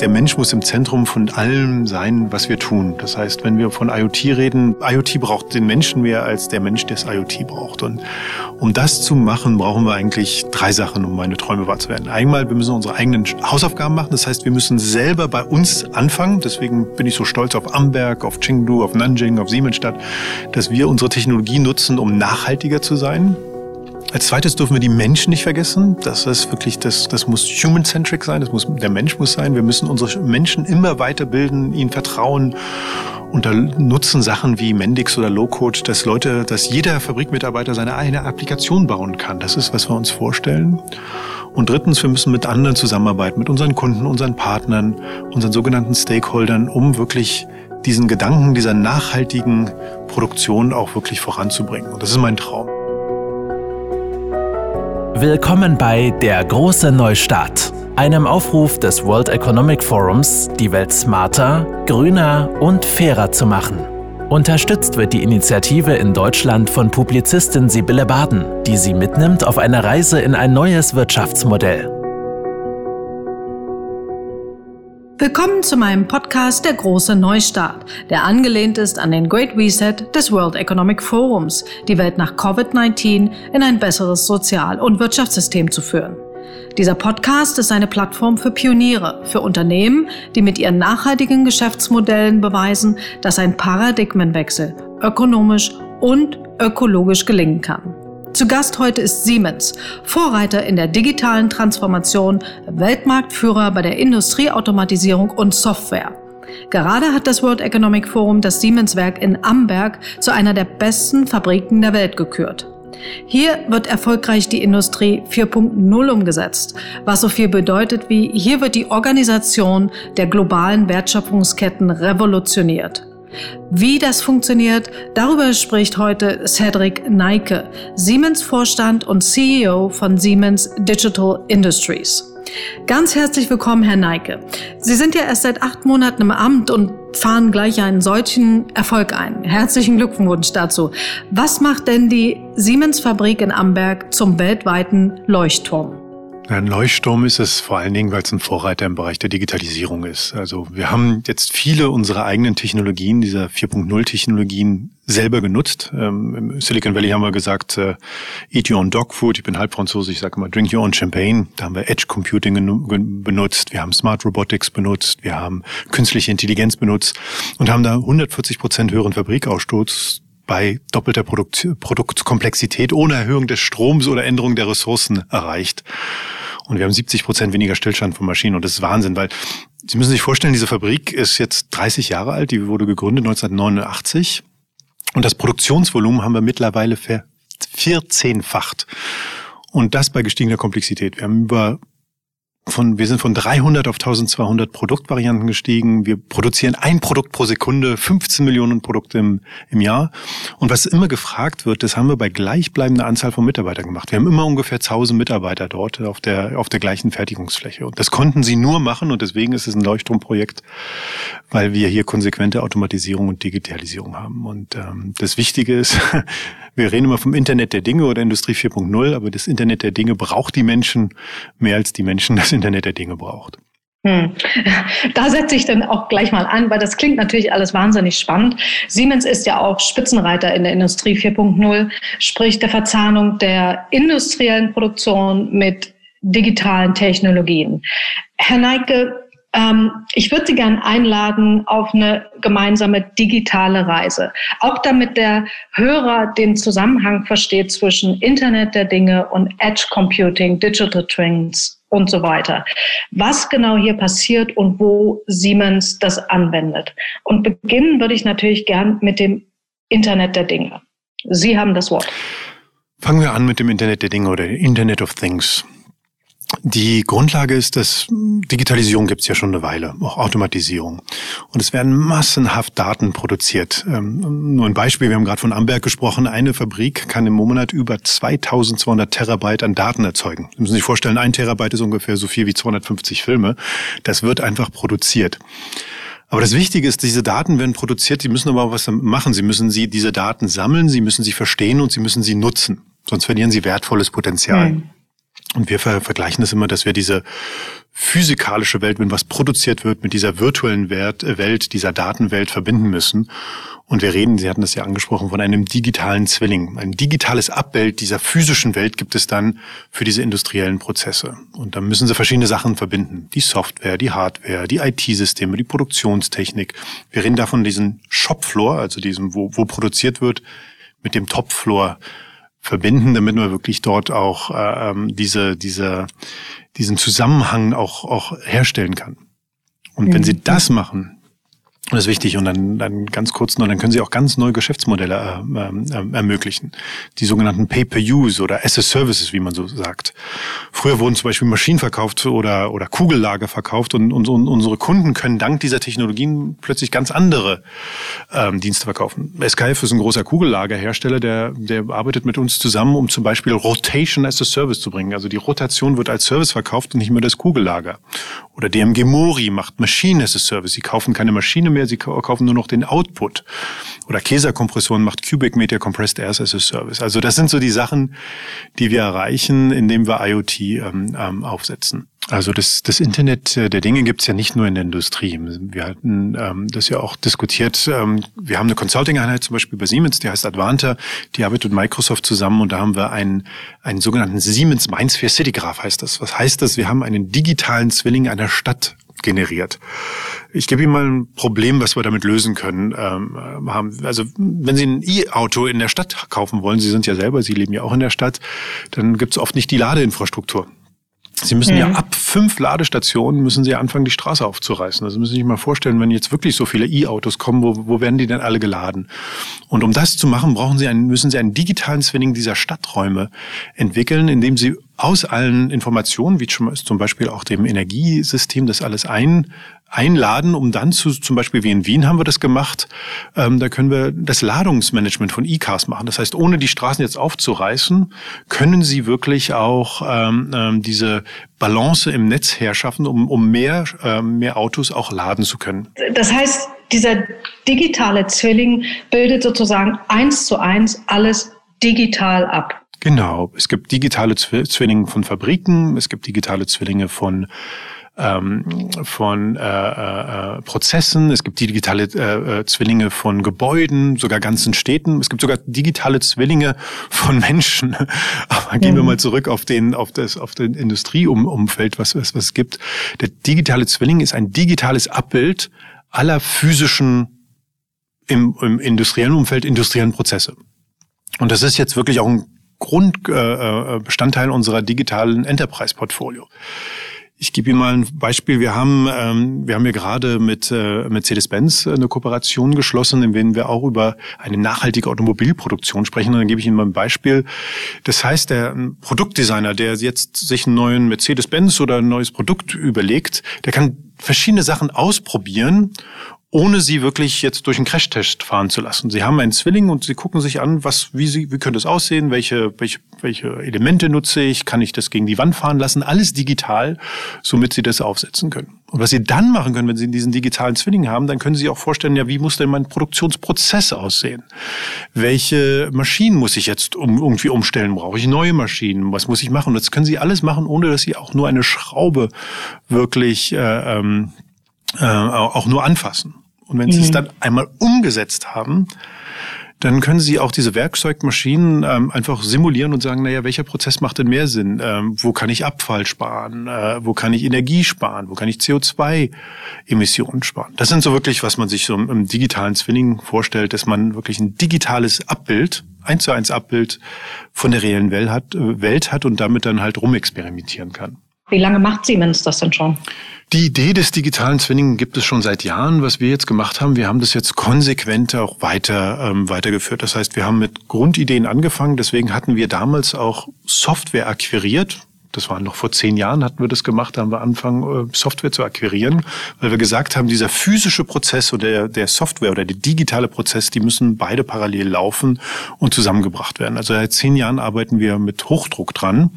der Mensch muss im Zentrum von allem sein, was wir tun. Das heißt, wenn wir von IoT reden, IoT braucht den Menschen mehr als der Mensch das IoT braucht. Und um das zu machen, brauchen wir eigentlich drei Sachen, um meine Träume wahr zu werden. Einmal, wir müssen unsere eigenen Hausaufgaben machen. Das heißt, wir müssen selber bei uns anfangen. Deswegen bin ich so stolz auf Amberg, auf Chengdu, auf Nanjing, auf Siemensstadt, dass wir unsere Technologie nutzen, um nachhaltiger zu sein. Als zweites dürfen wir die Menschen nicht vergessen. Das ist wirklich, das, das muss human-centric sein. Das muss, der Mensch muss sein. Wir müssen unsere Menschen immer weiterbilden, ihnen vertrauen. Und da nutzen Sachen wie Mendix oder Low-Code, dass Leute, dass jeder Fabrikmitarbeiter seine eigene Applikation bauen kann. Das ist, was wir uns vorstellen. Und drittens, wir müssen mit anderen zusammenarbeiten, mit unseren Kunden, unseren Partnern, unseren sogenannten Stakeholdern, um wirklich diesen Gedanken dieser nachhaltigen Produktion auch wirklich voranzubringen. Und das ist mein Traum. Willkommen bei Der große Neustart, einem Aufruf des World Economic Forums, die Welt smarter, grüner und fairer zu machen. Unterstützt wird die Initiative in Deutschland von Publizistin Sibylle Baden, die sie mitnimmt auf eine Reise in ein neues Wirtschaftsmodell. Willkommen zu meinem Podcast Der große Neustart, der angelehnt ist an den Great Reset des World Economic Forums, die Welt nach Covid-19 in ein besseres Sozial- und Wirtschaftssystem zu führen. Dieser Podcast ist eine Plattform für Pioniere, für Unternehmen, die mit ihren nachhaltigen Geschäftsmodellen beweisen, dass ein Paradigmenwechsel ökonomisch und ökologisch gelingen kann. Zu Gast heute ist Siemens, Vorreiter in der digitalen Transformation, Weltmarktführer bei der Industrieautomatisierung und Software. Gerade hat das World Economic Forum das Siemens-Werk in Amberg zu einer der besten Fabriken der Welt gekürt. Hier wird erfolgreich die Industrie 4.0 umgesetzt, was so viel bedeutet wie hier wird die Organisation der globalen Wertschöpfungsketten revolutioniert. Wie das funktioniert, darüber spricht heute Cedric Neike, Siemens-Vorstand und CEO von Siemens Digital Industries. Ganz herzlich willkommen, Herr Neike. Sie sind ja erst seit acht Monaten im Amt und fahren gleich einen solchen Erfolg ein. Herzlichen Glückwunsch dazu. Was macht denn die Siemens-Fabrik in Amberg zum weltweiten Leuchtturm? Ein Leuchtturm ist es vor allen Dingen, weil es ein Vorreiter im Bereich der Digitalisierung ist. Also wir haben jetzt viele unserer eigenen Technologien, dieser 4.0-Technologien, selber genutzt. Ähm, Im Silicon Valley haben wir gesagt, äh, eat your own dog food. Ich bin halb Franzose, ich sage immer drink your own champagne. Da haben wir Edge Computing benutzt, wir haben Smart Robotics benutzt, wir haben künstliche Intelligenz benutzt und haben da 140 Prozent höheren Fabrikausstoß bei doppelter Produkt Produktkomplexität ohne Erhöhung des Stroms oder Änderung der Ressourcen erreicht. Und wir haben 70 Prozent weniger Stillstand von Maschinen. Und das ist Wahnsinn, weil Sie müssen sich vorstellen, diese Fabrik ist jetzt 30 Jahre alt. Die wurde gegründet 1989. Und das Produktionsvolumen haben wir mittlerweile vervierzehnfacht. Und das bei gestiegener Komplexität. Wir haben über von, wir sind von 300 auf 1200 Produktvarianten gestiegen. Wir produzieren ein Produkt pro Sekunde, 15 Millionen Produkte im, im Jahr. Und was immer gefragt wird, das haben wir bei gleichbleibender Anzahl von Mitarbeitern gemacht. Wir haben immer ungefähr 1000 Mitarbeiter dort auf der, auf der gleichen Fertigungsfläche. Und das konnten sie nur machen und deswegen ist es ein Leuchtturmprojekt, weil wir hier konsequente Automatisierung und Digitalisierung haben. Und ähm, das Wichtige ist, wir reden immer vom Internet der Dinge oder Industrie 4.0, aber das Internet der Dinge braucht die Menschen mehr als die Menschen das Internet der Dinge braucht. Hm. Da setze ich dann auch gleich mal an, weil das klingt natürlich alles wahnsinnig spannend. Siemens ist ja auch Spitzenreiter in der Industrie 4.0, sprich der Verzahnung der industriellen Produktion mit digitalen Technologien. Herr Neike, ich würde Sie gerne einladen auf eine gemeinsame digitale Reise. Auch damit der Hörer den Zusammenhang versteht zwischen Internet der Dinge und Edge Computing, Digital Twins und so weiter. Was genau hier passiert und wo Siemens das anwendet. Und beginnen würde ich natürlich gern mit dem Internet der Dinge. Sie haben das Wort. Fangen wir an mit dem Internet der Dinge oder Internet of Things. Die Grundlage ist, dass Digitalisierung gibt es ja schon eine Weile, auch Automatisierung. Und es werden massenhaft Daten produziert. Ähm, nur ein Beispiel, wir haben gerade von Amberg gesprochen. Eine Fabrik kann im Monat über 2200 Terabyte an Daten erzeugen. Sie müssen sich vorstellen, ein Terabyte ist ungefähr so viel wie 250 Filme. Das wird einfach produziert. Aber das Wichtige ist, diese Daten werden produziert, sie müssen aber auch was machen. Sie müssen sie, diese Daten sammeln, sie müssen sie verstehen und sie müssen sie nutzen. Sonst verlieren sie wertvolles Potenzial. Mhm. Und wir ver vergleichen das immer, dass wir diese physikalische Welt, wenn was produziert wird, mit dieser virtuellen Welt, Welt, dieser Datenwelt verbinden müssen. Und wir reden, Sie hatten das ja angesprochen, von einem digitalen Zwilling. Ein digitales Abbild dieser physischen Welt gibt es dann für diese industriellen Prozesse. Und da müssen Sie verschiedene Sachen verbinden. Die Software, die Hardware, die IT-Systeme, die Produktionstechnik. Wir reden davon diesen Shopfloor, also diesem, wo, wo produziert wird, mit dem Topfloor verbinden, damit man wirklich dort auch äh, ähm, diese, diese, diesen Zusammenhang auch, auch herstellen kann. Und wenn Sie mhm. das machen, das ist wichtig und dann, dann ganz kurz noch, dann können Sie auch ganz neue Geschäftsmodelle äh, äh, ermöglichen. Die sogenannten Pay-per-Use oder As-a-Services, wie man so sagt. Früher wurden zum Beispiel Maschinen verkauft oder, oder Kugellager verkauft und, und, und unsere Kunden können dank dieser Technologien plötzlich ganz andere ähm, Dienste verkaufen. SKF ist ein großer Kugellagerhersteller, der, der arbeitet mit uns zusammen, um zum Beispiel Rotation as a Service zu bringen. Also die Rotation wird als Service verkauft und nicht mehr das Kugellager. Oder DMG Mori macht Machine as a Service. Sie kaufen keine Maschine mehr sie kaufen nur noch den Output. Oder Käserkompression macht Cubic Media Compressed Air as a Service. Also das sind so die Sachen, die wir erreichen, indem wir IoT ähm, ähm, aufsetzen. Also das, das Internet der Dinge gibt es ja nicht nur in der Industrie. Wir hatten ähm, das ja auch diskutiert. Ähm, wir haben eine Consulting-Einheit zum Beispiel bei Siemens, die heißt Advanta, die arbeitet mit Microsoft zusammen und da haben wir einen, einen sogenannten Siemens Mindsphere City Graph heißt das. Was heißt das? Wir haben einen digitalen Zwilling einer Stadt generiert. Ich gebe Ihnen mal ein Problem, was wir damit lösen können. Ähm, haben, also wenn Sie ein E-Auto in der Stadt kaufen wollen, Sie sind ja selber, Sie leben ja auch in der Stadt, dann gibt es oft nicht die Ladeinfrastruktur. Sie müssen mhm. ja ab fünf Ladestationen müssen Sie anfangen, die Straße aufzureißen. Also müssen Sie sich mal vorstellen, wenn jetzt wirklich so viele E-Autos kommen, wo, wo werden die denn alle geladen? Und um das zu machen, brauchen Sie einen, müssen Sie einen digitalen Zwilling dieser Stadträume entwickeln, indem Sie aus allen Informationen, wie zum Beispiel auch dem Energiesystem, das alles ein, einladen, um dann zu, zum Beispiel wie in Wien haben wir das gemacht, ähm, da können wir das Ladungsmanagement von E-Cars machen. Das heißt, ohne die Straßen jetzt aufzureißen, können Sie wirklich auch ähm, ähm, diese Balance im Netz herschaffen, um, um mehr, ähm, mehr Autos auch laden zu können. Das heißt, dieser digitale Zwilling bildet sozusagen eins zu eins alles digital ab. Genau. Es gibt digitale Zwillinge von Fabriken, es gibt digitale Zwillinge von ähm, von äh, äh, Prozessen, es gibt digitale äh, äh, Zwillinge von Gebäuden, sogar ganzen Städten, es gibt sogar digitale Zwillinge von Menschen. Aber gehen wir mal zurück auf den auf das auf den Industrieumfeld, was, was was es gibt. Der digitale Zwilling ist ein digitales Abbild aller physischen im, im industriellen Umfeld industriellen Prozesse. Und das ist jetzt wirklich auch ein Grundbestandteil äh, unserer digitalen Enterprise-Portfolio. Ich gebe Ihnen mal ein Beispiel. Wir haben, ähm, wir haben hier gerade mit äh, Mercedes-Benz eine Kooperation geschlossen, in der wir auch über eine nachhaltige Automobilproduktion sprechen. Und dann gebe ich Ihnen mal ein Beispiel. Das heißt, der Produktdesigner, der jetzt sich einen neuen Mercedes-Benz oder ein neues Produkt überlegt, der kann verschiedene Sachen ausprobieren ohne sie wirklich jetzt durch einen Crashtest fahren zu lassen. Sie haben einen Zwilling und sie gucken sich an, was, wie sie, wie könnte es aussehen, welche, welche, welche Elemente nutze ich, kann ich das gegen die Wand fahren lassen, alles digital, somit sie das aufsetzen können. Und was sie dann machen können, wenn sie diesen digitalen Zwilling haben, dann können sie auch vorstellen, ja, wie muss denn mein Produktionsprozess aussehen? Welche Maschinen muss ich jetzt um, irgendwie umstellen? Brauche ich neue Maschinen? Was muss ich machen? Das können sie alles machen, ohne dass sie auch nur eine Schraube wirklich äh, ähm, äh, auch nur anfassen. Und wenn mhm. Sie es mhm. dann einmal umgesetzt haben, dann können Sie auch diese Werkzeugmaschinen ähm, einfach simulieren und sagen, naja, welcher Prozess macht denn mehr Sinn? Ähm, wo kann ich Abfall sparen? Äh, wo kann ich Energie sparen? Wo kann ich CO2-Emissionen sparen? Das sind so wirklich, was man sich so im, im digitalen Zwilling vorstellt, dass man wirklich ein digitales Abbild, eins zu eins Abbild von der reellen Welt hat, äh, Welt hat und damit dann halt rumexperimentieren kann. Wie lange macht Siemens das denn schon? Die Idee des digitalen Zwillingen gibt es schon seit Jahren. Was wir jetzt gemacht haben, wir haben das jetzt konsequent auch weiter ähm, weitergeführt. Das heißt, wir haben mit Grundideen angefangen. Deswegen hatten wir damals auch Software akquiriert. Das war noch vor zehn Jahren, hatten wir das gemacht, da haben wir angefangen, äh, Software zu akquirieren, weil wir gesagt haben, dieser physische Prozess oder der, der Software oder der digitale Prozess, die müssen beide parallel laufen und zusammengebracht werden. Also seit zehn Jahren arbeiten wir mit Hochdruck dran.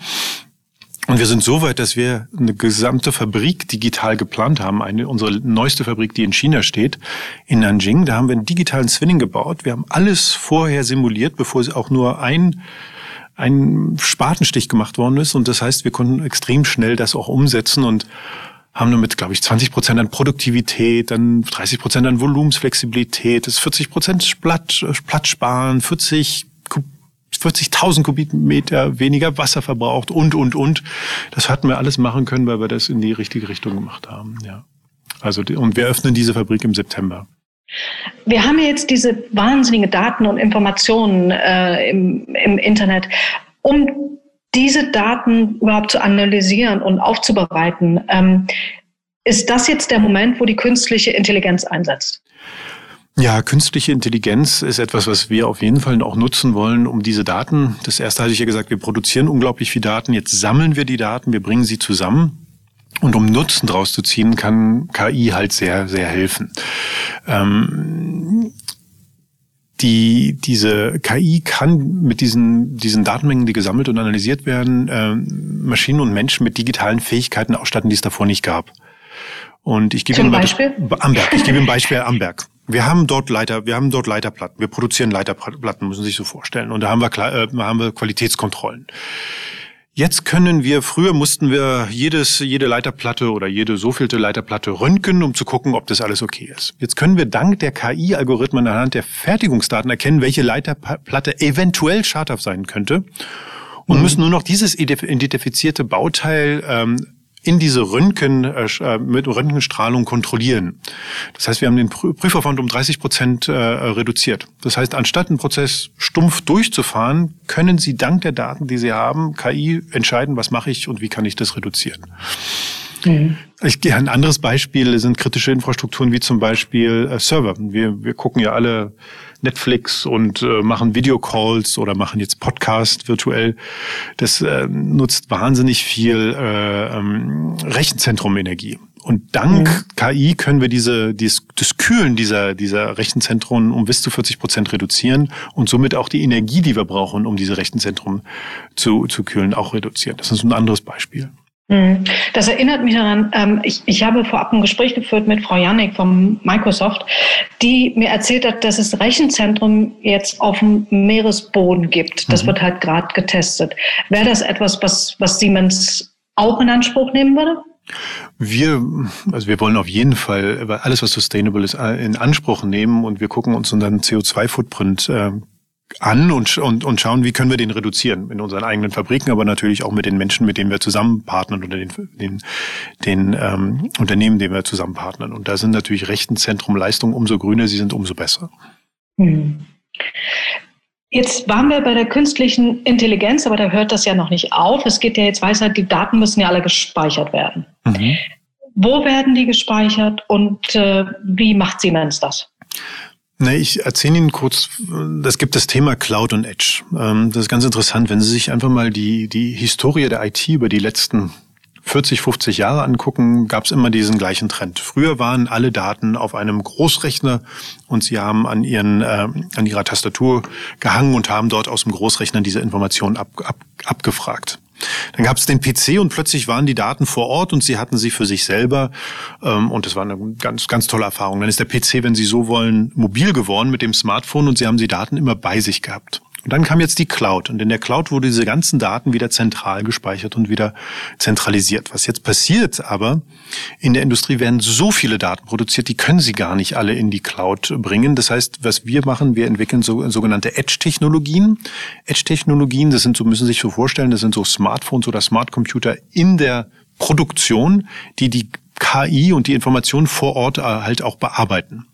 Und wir sind so weit, dass wir eine gesamte Fabrik digital geplant haben. Eine, unsere neueste Fabrik, die in China steht, in Nanjing. Da haben wir einen digitalen Zwilling gebaut. Wir haben alles vorher simuliert, bevor es auch nur ein ein Spatenstich gemacht worden ist. Und das heißt, wir konnten extrem schnell das auch umsetzen und haben damit, glaube ich, 20 Prozent an Produktivität, dann 30 Prozent an Volumensflexibilität, das 40 Prozent Platt, Platzsparen, 40 40.000 Kubikmeter weniger Wasser verbraucht und, und, und. Das hatten wir alles machen können, weil wir das in die richtige Richtung gemacht haben, ja. Also, und wir öffnen diese Fabrik im September. Wir haben jetzt diese wahnsinnige Daten und Informationen äh, im, im Internet. Um diese Daten überhaupt zu analysieren und aufzubereiten, ähm, ist das jetzt der Moment, wo die künstliche Intelligenz einsetzt? Ja, künstliche Intelligenz ist etwas, was wir auf jeden Fall auch nutzen wollen, um diese Daten, das erste hatte ich ja gesagt, wir produzieren unglaublich viel Daten, jetzt sammeln wir die Daten, wir bringen sie zusammen und um Nutzen draus zu ziehen, kann KI halt sehr, sehr helfen. Ähm, die, diese KI kann mit diesen, diesen Datenmengen, die gesammelt und analysiert werden, äh, Maschinen und Menschen mit digitalen Fähigkeiten ausstatten, die es davor nicht gab. Und ich gebe Zum Ihnen Beispiel? Amberg. Ich gebe Ihnen ein Beispiel Amberg. Wir haben dort Leiter, wir haben dort Leiterplatten. Wir produzieren Leiterplatten, müssen Sie sich so vorstellen. Und da haben wir, äh, haben wir Qualitätskontrollen. Jetzt können wir, früher mussten wir jedes, jede Leiterplatte oder jede so vielte Leiterplatte röntgen, um zu gucken, ob das alles okay ist. Jetzt können wir dank der KI-Algorithmen anhand der Fertigungsdaten erkennen, welche Leiterplatte eventuell schadhaft sein könnte und mhm. müssen nur noch dieses identifizierte Bauteil ähm, in diese Röntgen, äh, äh, mit Röntgenstrahlung kontrollieren. Das heißt, wir haben den Prüfaufwand um 30 Prozent äh, reduziert. Das heißt, anstatt einen Prozess stumpf durchzufahren, können Sie dank der Daten, die Sie haben, KI entscheiden, was mache ich und wie kann ich das reduzieren. Mhm. Ich gehe ein anderes Beispiel sind kritische Infrastrukturen wie zum Beispiel äh, Server. Wir, wir gucken ja alle Netflix und äh, machen Videocalls oder machen jetzt Podcast virtuell. Das äh, nutzt wahnsinnig viel äh, ähm, Rechenzentrumenergie. Und dank mhm. KI können wir diese, dieses, das Kühlen dieser, dieser Rechenzentren um bis zu 40 Prozent reduzieren und somit auch die Energie, die wir brauchen, um diese Rechenzentren zu, zu kühlen, auch reduzieren. Das ist ein anderes Beispiel. Mhm. Das erinnert mich daran, ähm, ich, ich habe vorab ein Gespräch geführt mit Frau Janik von Microsoft, die mir erzählt hat, dass es Rechenzentrum jetzt auf dem Meeresboden gibt. Das mhm. wird halt gerade getestet. Wäre das etwas, was, was Siemens auch in Anspruch nehmen würde? Wir, also wir wollen auf jeden Fall alles, was sustainable ist, in Anspruch nehmen und wir gucken uns unseren CO2-Footprint äh, an und, und, und schauen, wie können wir den reduzieren in unseren eigenen Fabriken, aber natürlich auch mit den Menschen, mit denen wir zusammen partnern oder den, den, den ähm, Unternehmen, denen wir zusammen partnern. Und da sind natürlich Rechenzentrum Leistungen umso grüner sie sind, umso besser. Hm. Jetzt waren wir bei der künstlichen Intelligenz, aber da hört das ja noch nicht auf. Es geht ja jetzt weiter, die Daten müssen ja alle gespeichert werden. Mhm. Wo werden die gespeichert und äh, wie macht Siemens das? Ne, ich erzähle Ihnen kurz, es gibt das Thema Cloud und Edge. Ähm, das ist ganz interessant, wenn Sie sich einfach mal die, die Historie der IT über die letzten 40, 50 Jahre angucken, gab es immer diesen gleichen Trend. Früher waren alle Daten auf einem Großrechner und Sie haben an, ihren, äh, an Ihrer Tastatur gehangen und haben dort aus dem Großrechner diese Informationen ab, ab, abgefragt. Dann gab es den PC und plötzlich waren die Daten vor Ort und sie hatten sie für sich selber. Ähm, und das war eine ganz, ganz tolle Erfahrung. Dann ist der PC, wenn Sie so wollen, mobil geworden mit dem Smartphone und Sie haben die Daten immer bei sich gehabt. Und dann kam jetzt die Cloud. Und in der Cloud wurde diese ganzen Daten wieder zentral gespeichert und wieder zentralisiert. Was jetzt passiert aber, in der Industrie werden so viele Daten produziert, die können sie gar nicht alle in die Cloud bringen. Das heißt, was wir machen, wir entwickeln so, sogenannte Edge-Technologien. Edge-Technologien, das sind so, müssen Sie sich so vorstellen, das sind so Smartphones oder Smartcomputer in der Produktion, die die KI und die Informationen vor Ort äh, halt auch bearbeiten.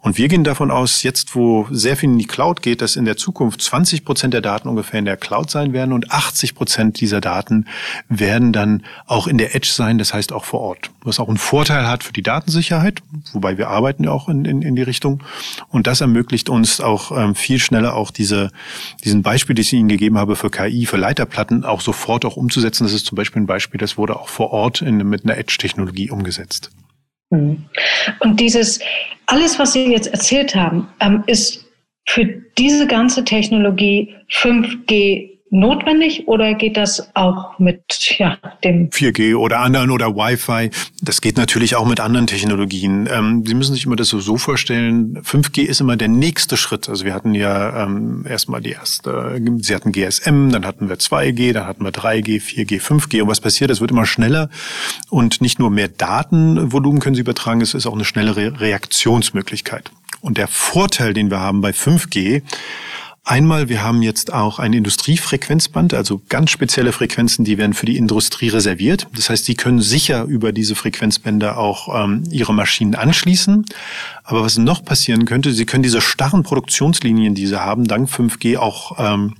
Und wir gehen davon aus, jetzt wo sehr viel in die Cloud geht, dass in der Zukunft 20 Prozent der Daten ungefähr in der Cloud sein werden und 80 Prozent dieser Daten werden dann auch in der Edge sein, das heißt auch vor Ort. Was auch einen Vorteil hat für die Datensicherheit, wobei wir arbeiten ja auch in, in, in die Richtung. Und das ermöglicht uns auch ähm, viel schneller auch diese, diesen Beispiel, die ich Ihnen gegeben habe für KI, für Leiterplatten auch sofort auch umzusetzen. Das ist zum Beispiel ein Beispiel, das wurde auch vor Ort in, mit einer Edge-Technologie umgesetzt. Mhm. Und dieses, alles, was Sie jetzt erzählt haben, ähm, ist für diese ganze Technologie 5G notwendig oder geht das auch mit ja, dem 4G oder anderen oder Wi-Fi? Das geht natürlich auch mit anderen Technologien. Ähm, Sie müssen sich immer das so, so vorstellen, 5G ist immer der nächste Schritt. Also wir hatten ja ähm, erstmal die erste, Sie hatten GSM, dann hatten wir 2G, dann hatten wir 3G, 4G, 5G. Und was passiert? Es wird immer schneller und nicht nur mehr Datenvolumen können Sie übertragen, es ist auch eine schnellere Reaktionsmöglichkeit. Und der Vorteil, den wir haben bei 5G, Einmal, wir haben jetzt auch ein Industriefrequenzband, also ganz spezielle Frequenzen, die werden für die Industrie reserviert. Das heißt, die können sicher über diese Frequenzbänder auch ähm, ihre Maschinen anschließen. Aber was noch passieren könnte, sie können diese starren Produktionslinien, die sie haben, dank 5G auch ähm,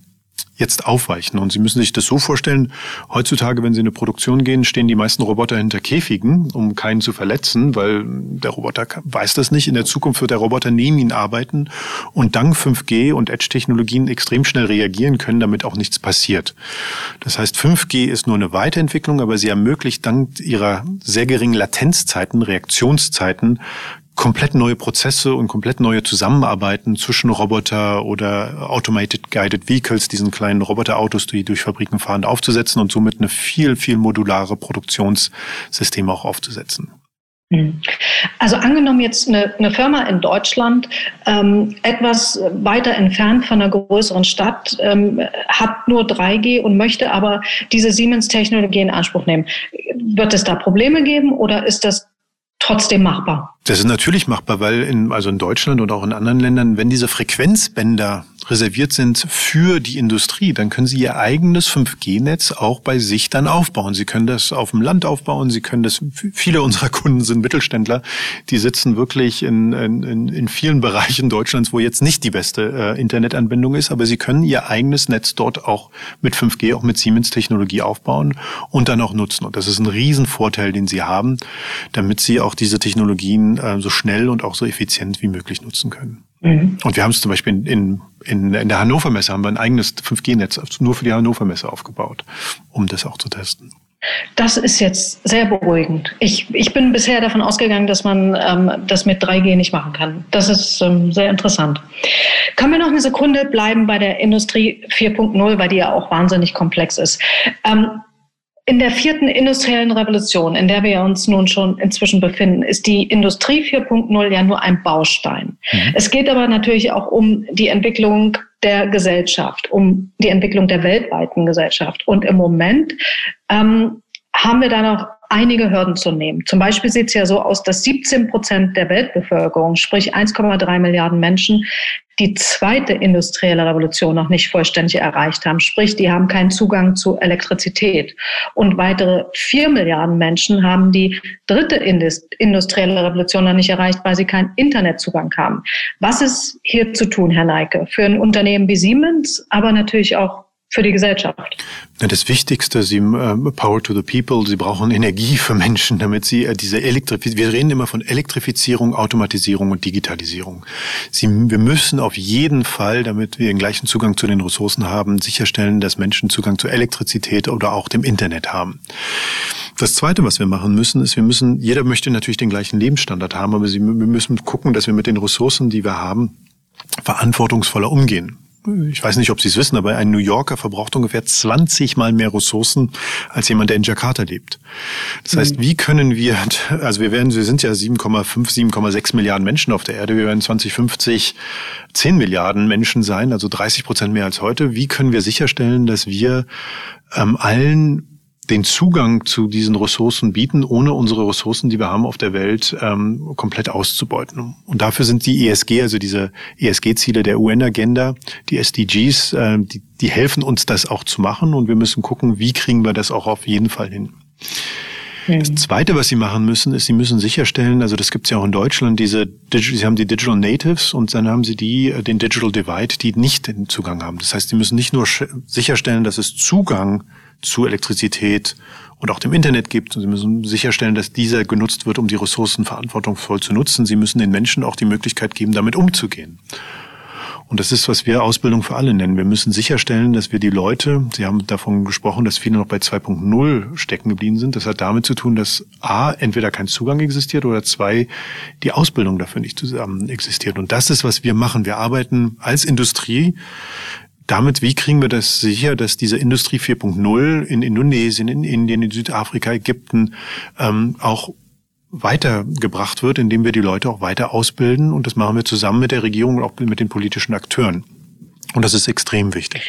jetzt aufweichen. Und Sie müssen sich das so vorstellen, heutzutage, wenn Sie in eine Produktion gehen, stehen die meisten Roboter hinter Käfigen, um keinen zu verletzen, weil der Roboter weiß das nicht. In der Zukunft wird der Roboter neben Ihnen arbeiten und dank 5G und Edge-Technologien extrem schnell reagieren können, damit auch nichts passiert. Das heißt, 5G ist nur eine Weiterentwicklung, aber sie ermöglicht dank ihrer sehr geringen Latenzzeiten, Reaktionszeiten, komplett neue Prozesse und komplett neue Zusammenarbeiten zwischen Roboter oder Automated Guided Vehicles, diesen kleinen Roboterautos, die durch Fabriken fahren, aufzusetzen und somit eine viel, viel modulare Produktionssysteme auch aufzusetzen. Hm. Also angenommen jetzt eine, eine Firma in Deutschland, ähm, etwas weiter entfernt von einer größeren Stadt, ähm, hat nur 3G und möchte aber diese Siemens-Technologie in Anspruch nehmen. Wird es da Probleme geben oder ist das trotzdem machbar? Das ist natürlich machbar, weil in, also in Deutschland und auch in anderen Ländern, wenn diese Frequenzbänder reserviert sind für die Industrie, dann können Sie Ihr eigenes 5G-Netz auch bei sich dann aufbauen. Sie können das auf dem Land aufbauen. Sie können das, viele unserer Kunden sind Mittelständler, die sitzen wirklich in, in, in vielen Bereichen Deutschlands, wo jetzt nicht die beste äh, Internetanbindung ist, aber Sie können Ihr eigenes Netz dort auch mit 5G, auch mit Siemens-Technologie aufbauen und dann auch nutzen. Und das ist ein Riesenvorteil, den Sie haben, damit Sie auch diese Technologien äh, so schnell und auch so effizient wie möglich nutzen können. Mhm. Und wir haben es zum Beispiel in, in, in der Hannover Messe haben wir ein eigenes 5G-Netz nur für die Hannover Messe aufgebaut, um das auch zu testen. Das ist jetzt sehr beruhigend. Ich, ich bin bisher davon ausgegangen, dass man ähm, das mit 3G nicht machen kann. Das ist ähm, sehr interessant. Können wir noch eine Sekunde bleiben bei der Industrie 4.0, weil die ja auch wahnsinnig komplex ist. Ähm, in der vierten industriellen Revolution, in der wir uns nun schon inzwischen befinden, ist die Industrie 4.0 ja nur ein Baustein. Mhm. Es geht aber natürlich auch um die Entwicklung der Gesellschaft, um die Entwicklung der weltweiten Gesellschaft. Und im Moment ähm, haben wir da noch einige Hürden zu nehmen. Zum Beispiel sieht es ja so aus, dass 17 Prozent der Weltbevölkerung, sprich 1,3 Milliarden Menschen, die zweite industrielle Revolution noch nicht vollständig erreicht haben. Sprich, die haben keinen Zugang zu Elektrizität. Und weitere vier Milliarden Menschen haben die dritte industrielle Revolution noch nicht erreicht, weil sie keinen Internetzugang haben. Was ist hier zu tun, Herr Neike, für ein Unternehmen wie Siemens, aber natürlich auch für die Gesellschaft. Das Wichtigste, Sie äh, Power to the People, Sie brauchen Energie für Menschen, damit Sie äh, diese Elektrifizierung, wir reden immer von Elektrifizierung, Automatisierung und Digitalisierung. Sie, wir müssen auf jeden Fall, damit wir den gleichen Zugang zu den Ressourcen haben, sicherstellen, dass Menschen Zugang zur Elektrizität oder auch dem Internet haben. Das Zweite, was wir machen müssen, ist, wir müssen, jeder möchte natürlich den gleichen Lebensstandard haben, aber wir müssen gucken, dass wir mit den Ressourcen, die wir haben, verantwortungsvoller umgehen ich weiß nicht, ob Sie es wissen, aber ein New Yorker verbraucht ungefähr 20 mal mehr Ressourcen als jemand, der in Jakarta lebt. Das heißt, mhm. wie können wir, also wir werden, wir sind ja 7,5, 7,6 Milliarden Menschen auf der Erde, wir werden 2050 10 Milliarden Menschen sein, also 30 Prozent mehr als heute. Wie können wir sicherstellen, dass wir ähm, allen den Zugang zu diesen Ressourcen bieten, ohne unsere Ressourcen, die wir haben auf der Welt, ähm, komplett auszubeuten. Und dafür sind die ESG, also diese ESG-Ziele der UN-Agenda, die SDGs, äh, die, die helfen uns, das auch zu machen. Und wir müssen gucken, wie kriegen wir das auch auf jeden Fall hin. Das Zweite, was Sie machen müssen, ist, Sie müssen sicherstellen, also das gibt es ja auch in Deutschland, diese, Sie haben die Digital Natives und dann haben Sie die, äh, den Digital Divide, die nicht den Zugang haben. Das heißt, Sie müssen nicht nur sicherstellen, dass es Zugang zu Elektrizität und auch dem Internet gibt. Und Sie müssen sicherstellen, dass dieser genutzt wird, um die Ressourcen verantwortungsvoll zu nutzen. Sie müssen den Menschen auch die Möglichkeit geben, damit umzugehen. Und das ist, was wir Ausbildung für alle nennen. Wir müssen sicherstellen, dass wir die Leute, Sie haben davon gesprochen, dass viele noch bei 2.0 stecken geblieben sind. Das hat damit zu tun, dass A, entweder kein Zugang existiert oder zwei, die Ausbildung dafür nicht zusammen existiert. Und das ist, was wir machen. Wir arbeiten als Industrie damit, wie kriegen wir das sicher, dass diese Industrie 4.0 in Indonesien, in Indien, in Südafrika, Ägypten ähm, auch weitergebracht wird, indem wir die Leute auch weiter ausbilden. Und das machen wir zusammen mit der Regierung und auch mit den politischen Akteuren. Und das ist extrem wichtig.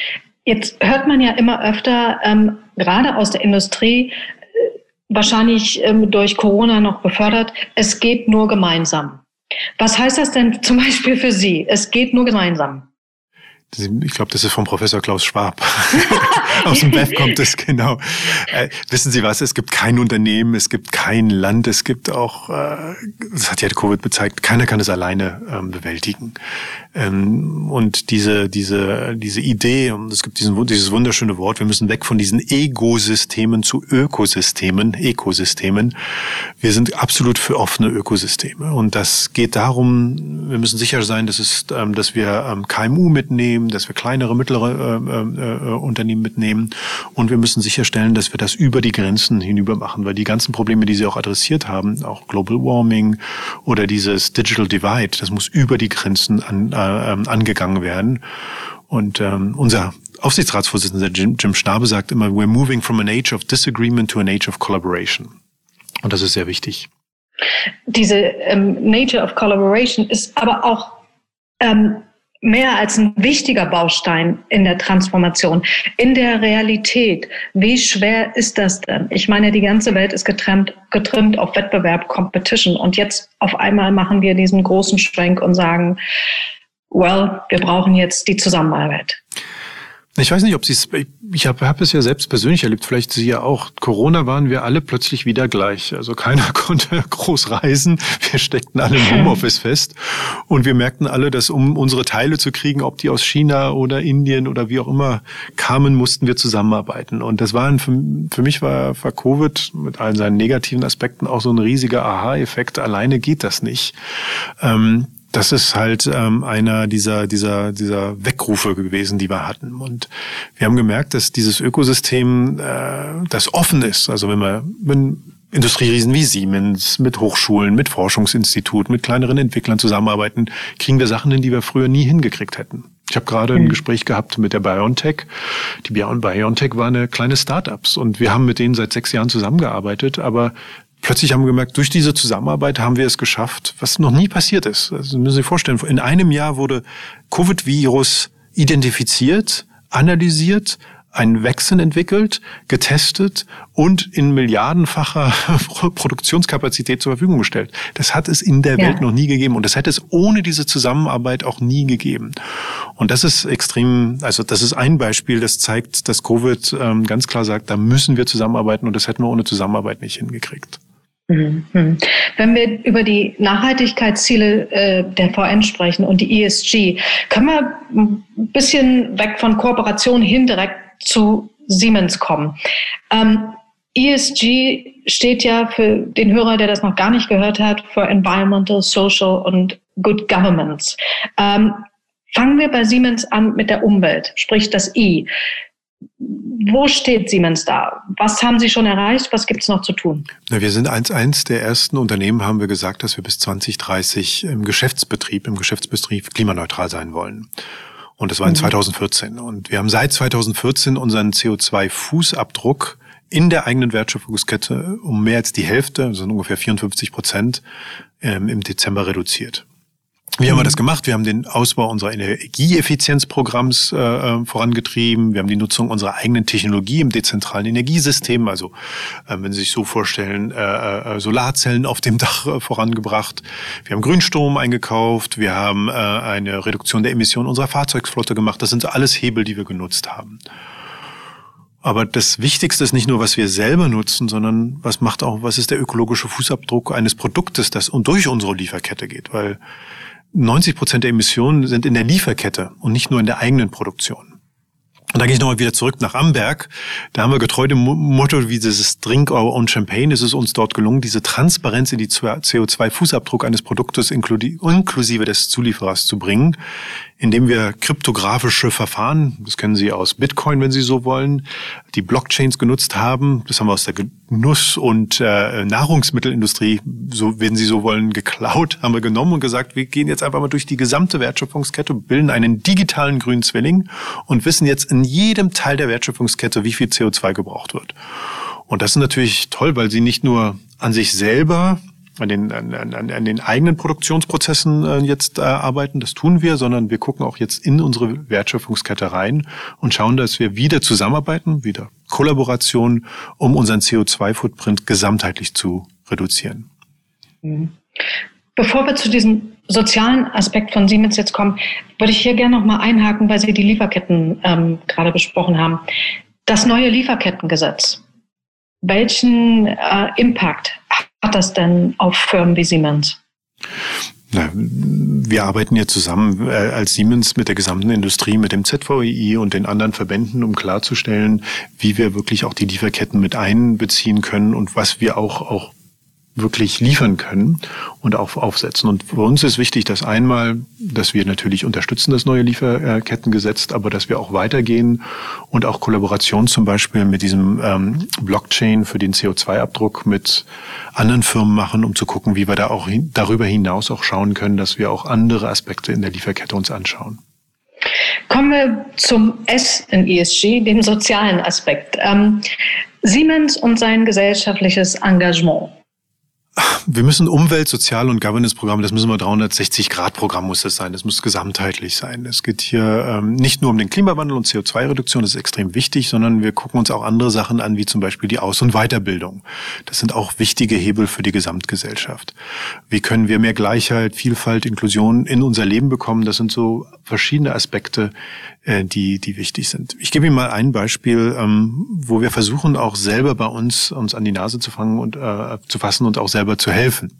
Jetzt hört man ja immer öfter, ähm, gerade aus der Industrie, äh, wahrscheinlich ähm, durch Corona noch befördert, es geht nur gemeinsam. Was heißt das denn zum Beispiel für Sie? Es geht nur gemeinsam. Ich glaube, das ist vom Professor Klaus Schwab. Aus dem BEF kommt es, genau. Äh, wissen Sie was, es gibt kein Unternehmen, es gibt kein Land, es gibt auch, äh, das hat ja Covid gezeigt, keiner kann es alleine ähm, bewältigen. Ähm, und diese, diese, diese Idee, und es gibt diesen, dieses wunderschöne Wort, wir müssen weg von diesen Egosystemen zu Ökosystemen, Ekosystemen. Wir sind absolut für offene Ökosysteme. Und das geht darum, wir müssen sicher sein, dass, es, ähm, dass wir ähm, KMU mitnehmen, dass wir kleinere, mittlere äh, äh, äh, Unternehmen mitnehmen und wir müssen sicherstellen, dass wir das über die Grenzen hinüber machen, weil die ganzen Probleme, die Sie auch adressiert haben, auch Global Warming oder dieses Digital Divide, das muss über die Grenzen an, ähm, angegangen werden. Und ähm, unser Aufsichtsratsvorsitzender Jim, Jim Schnabe sagt immer, we're moving from an age of disagreement to an age of collaboration. Und das ist sehr wichtig. Diese ähm, Nature of Collaboration ist aber auch ähm, mehr als ein wichtiger Baustein in der Transformation. In der Realität, wie schwer ist das denn? Ich meine, die ganze Welt ist getrimmt, getrimmt auf Wettbewerb, Competition. Und jetzt auf einmal machen wir diesen großen Schwenk und sagen, well, wir brauchen jetzt die Zusammenarbeit. Ich weiß nicht, ob Sie es, ich habe hab es ja selbst persönlich erlebt, vielleicht Sie ja auch. Corona waren wir alle plötzlich wieder gleich. Also keiner konnte groß reisen. Wir steckten alle im Homeoffice fest. Und wir merkten alle, dass um unsere Teile zu kriegen, ob die aus China oder Indien oder wie auch immer kamen, mussten wir zusammenarbeiten. Und das war ein, für, für mich war, war Covid mit allen seinen negativen Aspekten auch so ein riesiger Aha-Effekt. Alleine geht das nicht. Ähm, das ist halt ähm, einer dieser, dieser, dieser Weckrufe gewesen, die wir hatten. Und wir haben gemerkt, dass dieses Ökosystem, äh, das offen ist, also wenn wir, wenn Industrieriesen wie Siemens, mit Hochschulen, mit Forschungsinstituten, mit kleineren Entwicklern zusammenarbeiten, kriegen wir Sachen hin, die wir früher nie hingekriegt hätten. Ich habe gerade ein mhm. Gespräch gehabt mit der BioNTech. Die BioNTech war eine kleine Startups und wir haben mit denen seit sechs Jahren zusammengearbeitet, aber plötzlich haben wir gemerkt, durch diese Zusammenarbeit haben wir es geschafft, was noch nie passiert ist. Also müssen Sie sich vorstellen, in einem Jahr wurde Covid-Virus identifiziert, analysiert, ein Wechsel entwickelt, getestet und in milliardenfacher Produktionskapazität zur Verfügung gestellt. Das hat es in der ja. Welt noch nie gegeben und das hätte es ohne diese Zusammenarbeit auch nie gegeben. Und das ist extrem, also das ist ein Beispiel, das zeigt, dass Covid ähm, ganz klar sagt, da müssen wir zusammenarbeiten und das hätten wir ohne Zusammenarbeit nicht hingekriegt. Mhm. Wenn wir über die Nachhaltigkeitsziele äh, der VN sprechen und die ESG, können wir ein bisschen weg von Kooperation hin direkt zu Siemens kommen. Ähm, ESG steht ja für den Hörer, der das noch gar nicht gehört hat, für Environmental, Social und Good Governance. Ähm, fangen wir bei Siemens an mit der Umwelt, sprich das I. Wo steht Siemens da? Was haben Sie schon erreicht? Was gibt es noch zu tun? Na, wir sind eins, eins der ersten Unternehmen, haben wir gesagt, dass wir bis 2030 im Geschäftsbetrieb, im Geschäftsbetrieb klimaneutral sein wollen. Und das war in mhm. 2014. Und wir haben seit 2014 unseren CO2-Fußabdruck in der eigenen Wertschöpfungskette um mehr als die Hälfte, also ungefähr 54 Prozent, ähm, im Dezember reduziert. Wie haben wir das gemacht? Wir haben den Ausbau unserer Energieeffizienzprogramms äh, äh, vorangetrieben. Wir haben die Nutzung unserer eigenen Technologie im dezentralen Energiesystem, also äh, wenn Sie sich so vorstellen, äh, äh, Solarzellen auf dem Dach äh, vorangebracht. Wir haben Grünstrom eingekauft. Wir haben äh, eine Reduktion der Emissionen unserer Fahrzeugflotte gemacht. Das sind alles Hebel, die wir genutzt haben. Aber das Wichtigste ist nicht nur, was wir selber nutzen, sondern was macht auch, was ist der ökologische Fußabdruck eines Produktes, das durch unsere Lieferkette geht, weil 90 Prozent der Emissionen sind in der Lieferkette und nicht nur in der eigenen Produktion. Und da gehe ich nochmal wieder zurück nach Amberg. Da haben wir getreu dem Motto wie dieses Drink Our Own Champagne, ist es uns dort gelungen, diese Transparenz in die CO2-Fußabdruck eines Produktes inklusive des Zulieferers zu bringen, indem wir kryptografische Verfahren, das kennen Sie aus Bitcoin, wenn Sie so wollen, die Blockchains genutzt haben. Das haben wir aus der Genuss- und äh, Nahrungsmittelindustrie, so wenn Sie so wollen, geklaut, haben wir genommen und gesagt, wir gehen jetzt einfach mal durch die gesamte Wertschöpfungskette, bilden einen digitalen grünen Zwilling und wissen jetzt in jedem Teil der Wertschöpfungskette, wie viel CO2 gebraucht wird. Und das ist natürlich toll, weil Sie nicht nur an sich selber an den, an, an, an den eigenen Produktionsprozessen äh, jetzt äh, arbeiten. Das tun wir, sondern wir gucken auch jetzt in unsere Wertschöpfungskette rein und schauen, dass wir wieder zusammenarbeiten, wieder Kollaboration, um unseren CO2-Footprint gesamtheitlich zu reduzieren. Mhm. Bevor wir zu diesem sozialen Aspekt von Siemens jetzt kommen, würde ich hier gerne noch mal einhaken, weil Sie die Lieferketten ähm, gerade besprochen haben. Das neue Lieferkettengesetz. Welchen äh, Impact hat das denn auf Firmen wie Siemens? Na, wir arbeiten ja zusammen äh, als Siemens mit der gesamten Industrie, mit dem ZVEI und den anderen Verbänden, um klarzustellen, wie wir wirklich auch die Lieferketten mit einbeziehen können und was wir auch, auch wirklich liefern können und auch aufsetzen. Und für uns ist wichtig, dass einmal, dass wir natürlich unterstützen das neue Lieferkettengesetz, aber dass wir auch weitergehen und auch Kollaboration zum Beispiel mit diesem ähm, Blockchain für den CO2-Abdruck mit anderen Firmen machen, um zu gucken, wie wir da auch darüber hinaus auch schauen können, dass wir auch andere Aspekte in der Lieferkette uns anschauen. Kommen wir zum S in ESG, dem sozialen Aspekt. Ähm, Siemens und sein gesellschaftliches Engagement. Wir müssen Umwelt, Sozial- und Governance-Programme, das müssen wir 360-Grad-Programm muss das sein. Das muss gesamtheitlich sein. Es geht hier ähm, nicht nur um den Klimawandel und CO2-Reduktion, das ist extrem wichtig, sondern wir gucken uns auch andere Sachen an, wie zum Beispiel die Aus- und Weiterbildung. Das sind auch wichtige Hebel für die Gesamtgesellschaft. Wie können wir mehr Gleichheit, Vielfalt, Inklusion in unser Leben bekommen? Das sind so verschiedene Aspekte, äh, die, die wichtig sind. Ich gebe Ihnen mal ein Beispiel, ähm, wo wir versuchen, auch selber bei uns uns an die Nase zu fangen und äh, zu fassen und auch selber zu helfen.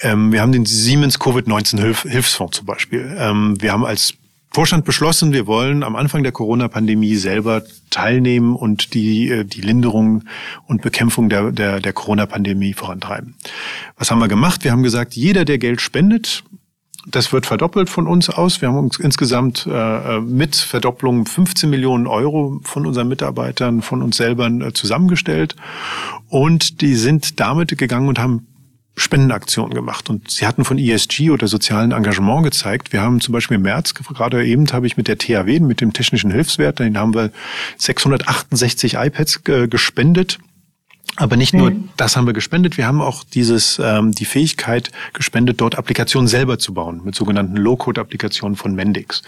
Ähm, wir haben den Siemens Covid-19-Hilfsfonds zum Beispiel. Ähm, wir haben als Vorstand beschlossen, wir wollen am Anfang der Corona-Pandemie selber teilnehmen und die, äh, die Linderung und Bekämpfung der, der, der Corona-Pandemie vorantreiben. Was haben wir gemacht? Wir haben gesagt, jeder, der Geld spendet, das wird verdoppelt von uns aus. Wir haben uns insgesamt äh, mit Verdopplung 15 Millionen Euro von unseren Mitarbeitern, von uns selber äh, zusammengestellt. Und die sind damit gegangen und haben Spendenaktionen gemacht. Und sie hatten von ESG oder sozialen Engagement gezeigt. Wir haben zum Beispiel im März, gerade eben habe ich mit der THW, mit dem Technischen Hilfswert, den haben wir 668 iPads gespendet aber nicht nur mhm. das haben wir gespendet, wir haben auch dieses ähm, die Fähigkeit gespendet, dort Applikationen selber zu bauen mit sogenannten Low-Code-Applikationen von Mendix.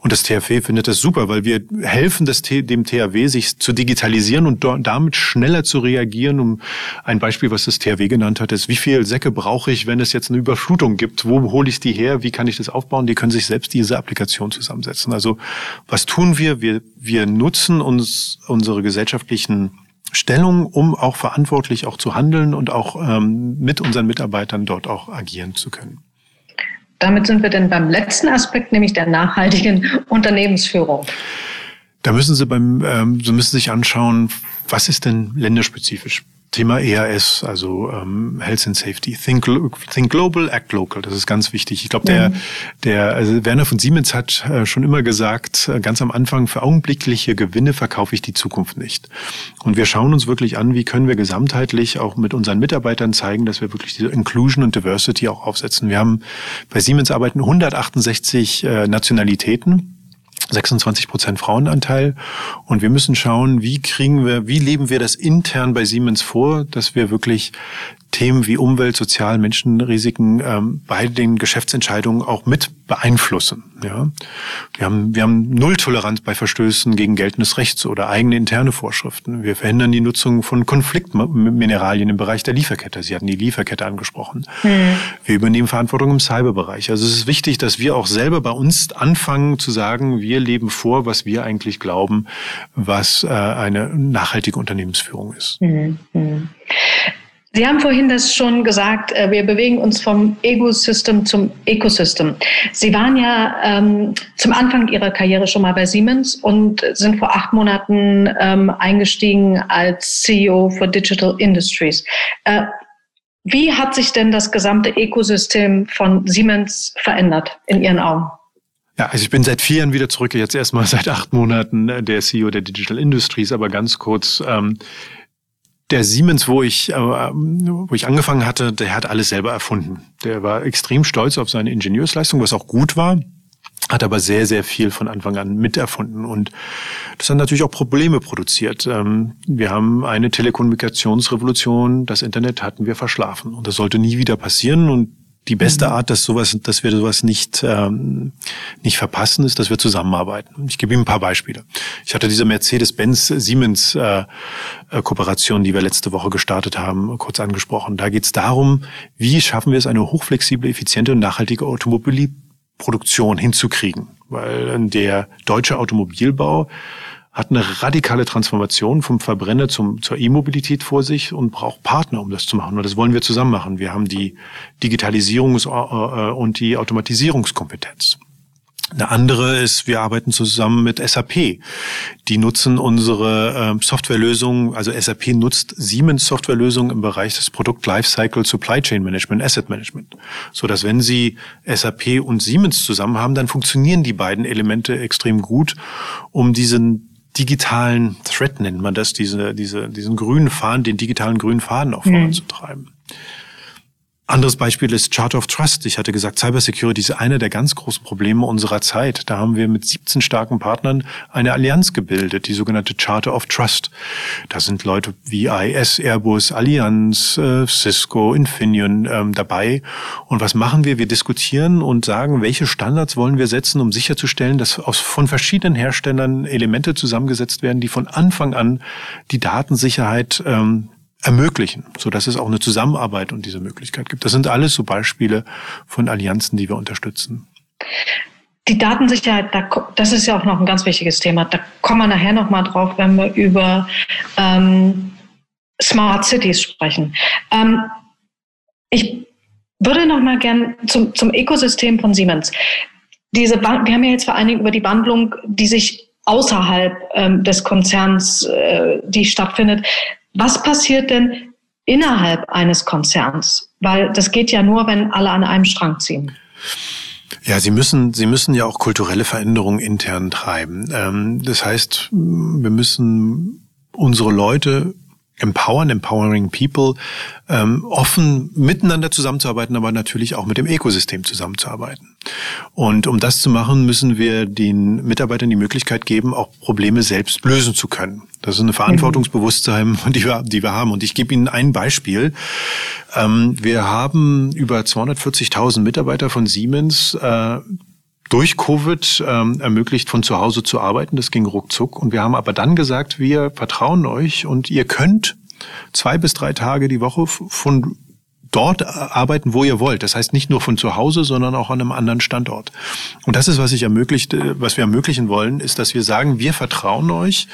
Und das THW findet das super, weil wir helfen das, dem THW, sich zu digitalisieren und damit schneller zu reagieren. Um ein Beispiel, was das THW genannt hat, ist, wie viel Säcke brauche ich, wenn es jetzt eine Überflutung gibt? Wo hole ich die her? Wie kann ich das aufbauen? Die können sich selbst diese Applikation zusammensetzen. Also was tun wir? Wir, wir nutzen uns unsere gesellschaftlichen Stellung, um auch verantwortlich auch zu handeln und auch ähm, mit unseren Mitarbeitern dort auch agieren zu können. Damit sind wir denn beim letzten Aspekt, nämlich der nachhaltigen Unternehmensführung. Da müssen Sie beim, ähm, Sie müssen sich anschauen, was ist denn länderspezifisch Thema ERS, also ähm, Health and Safety. Think, think Global, Act Local. Das ist ganz wichtig. Ich glaube, der, der also Werner von Siemens hat äh, schon immer gesagt, äh, ganz am Anfang, für augenblickliche Gewinne verkaufe ich die Zukunft nicht. Und wir schauen uns wirklich an, wie können wir gesamtheitlich auch mit unseren Mitarbeitern zeigen, dass wir wirklich diese Inclusion und Diversity auch aufsetzen. Wir haben bei Siemens arbeiten 168 äh, Nationalitäten. 26 Prozent Frauenanteil. Und wir müssen schauen, wie kriegen wir, wie leben wir das intern bei Siemens vor, dass wir wirklich Themen wie Umwelt, Sozial, Menschenrisiken ähm, bei den Geschäftsentscheidungen auch mit beeinflussen. Ja? Wir, haben, wir haben Nulltoleranz bei Verstößen gegen geltendes Recht oder eigene interne Vorschriften. Wir verhindern die Nutzung von Konfliktmineralien im Bereich der Lieferkette. Sie hatten die Lieferkette angesprochen. Mhm. Wir übernehmen Verantwortung im Cyberbereich. Also es ist wichtig, dass wir auch selber bei uns anfangen zu sagen, wir leben vor, was wir eigentlich glauben, was äh, eine nachhaltige Unternehmensführung ist. Mhm. mhm. Sie haben vorhin das schon gesagt, äh, wir bewegen uns vom Ego-System zum Ecosystem. Sie waren ja ähm, zum Anfang Ihrer Karriere schon mal bei Siemens und sind vor acht Monaten ähm, eingestiegen als CEO für Digital Industries. Äh, wie hat sich denn das gesamte Ökosystem von Siemens verändert in Ihren Augen? Ja, also ich bin seit vier Jahren wieder zurück, jetzt erstmal seit acht Monaten äh, der CEO der Digital Industries, aber ganz kurz. Ähm, der Siemens, wo ich, äh, wo ich angefangen hatte, der hat alles selber erfunden. Der war extrem stolz auf seine Ingenieursleistung, was auch gut war hat aber sehr, sehr viel von Anfang an miterfunden. Und das hat natürlich auch Probleme produziert. Ähm, wir haben eine Telekommunikationsrevolution, das Internet hatten wir verschlafen. Und das sollte nie wieder passieren. Und die beste mhm. Art, dass sowas, dass wir sowas nicht ähm, nicht verpassen, ist, dass wir zusammenarbeiten. Ich gebe Ihnen ein paar Beispiele. Ich hatte diese Mercedes-Benz-Siemens äh, äh, Kooperation, die wir letzte Woche gestartet haben, kurz angesprochen. Da geht es darum, wie schaffen wir es, eine hochflexible, effiziente und nachhaltige Automobilproduktion hinzukriegen, weil der deutsche Automobilbau hat eine radikale Transformation vom Verbrenner zum, zur E-Mobilität vor sich und braucht Partner, um das zu machen. Und das wollen wir zusammen machen. Wir haben die Digitalisierungs- äh, und die Automatisierungskompetenz. Eine andere ist, wir arbeiten zusammen mit SAP. Die nutzen unsere äh, Softwarelösungen, also SAP nutzt Siemens Softwarelösungen im Bereich des Produkt Lifecycle Supply Chain Management, Asset Management. So dass wenn Sie SAP und Siemens zusammen haben, dann funktionieren die beiden Elemente extrem gut, um diesen digitalen Thread nennt man das, diese, diese, diesen grünen Faden, den digitalen grünen Faden auch voranzutreiben. Mhm. Anderes Beispiel ist Chart of Trust. Ich hatte gesagt, Cybersecurity ist einer der ganz großen Probleme unserer Zeit. Da haben wir mit 17 starken Partnern eine Allianz gebildet, die sogenannte Charter of Trust. Da sind Leute wie IS, Airbus, Allianz, äh, Cisco, Infineon ähm, dabei. Und was machen wir? Wir diskutieren und sagen, welche Standards wollen wir setzen, um sicherzustellen, dass aus, von verschiedenen Herstellern Elemente zusammengesetzt werden, die von Anfang an die Datensicherheit ähm, ermöglichen, so dass es auch eine Zusammenarbeit und diese Möglichkeit gibt. Das sind alles so Beispiele von Allianzen, die wir unterstützen. Die Datensicherheit, das ist ja auch noch ein ganz wichtiges Thema. Da kommen wir nachher noch mal drauf, wenn wir über ähm, Smart Cities sprechen. Ähm, ich würde noch mal gern zum, zum Ökosystem von Siemens. Diese, wir haben ja jetzt vor allen Dingen über die Wandlung, die sich außerhalb ähm, des Konzerns, äh, die stattfindet, was passiert denn innerhalb eines Konzerns? Weil das geht ja nur, wenn alle an einem Strang ziehen. Ja, Sie müssen, Sie müssen ja auch kulturelle Veränderungen intern treiben. Ähm, das heißt, wir müssen unsere Leute empowern, empowering people, ähm, offen miteinander zusammenzuarbeiten, aber natürlich auch mit dem Ökosystem zusammenzuarbeiten. Und um das zu machen, müssen wir den Mitarbeitern die Möglichkeit geben, auch Probleme selbst lösen zu können. Das ist eine Verantwortungsbewusstsein, die wir, die wir haben. Und ich gebe Ihnen ein Beispiel. Ähm, wir haben über 240.000 Mitarbeiter von Siemens äh, durch Covid ähm, ermöglicht, von zu Hause zu arbeiten. Das ging ruckzuck. Und wir haben aber dann gesagt, wir vertrauen euch und ihr könnt zwei bis drei Tage die Woche von dort arbeiten, wo ihr wollt. Das heißt nicht nur von zu Hause, sondern auch an einem anderen Standort. Und das ist, was ich ermöglicht, äh, was wir ermöglichen wollen, ist, dass wir sagen, wir vertrauen euch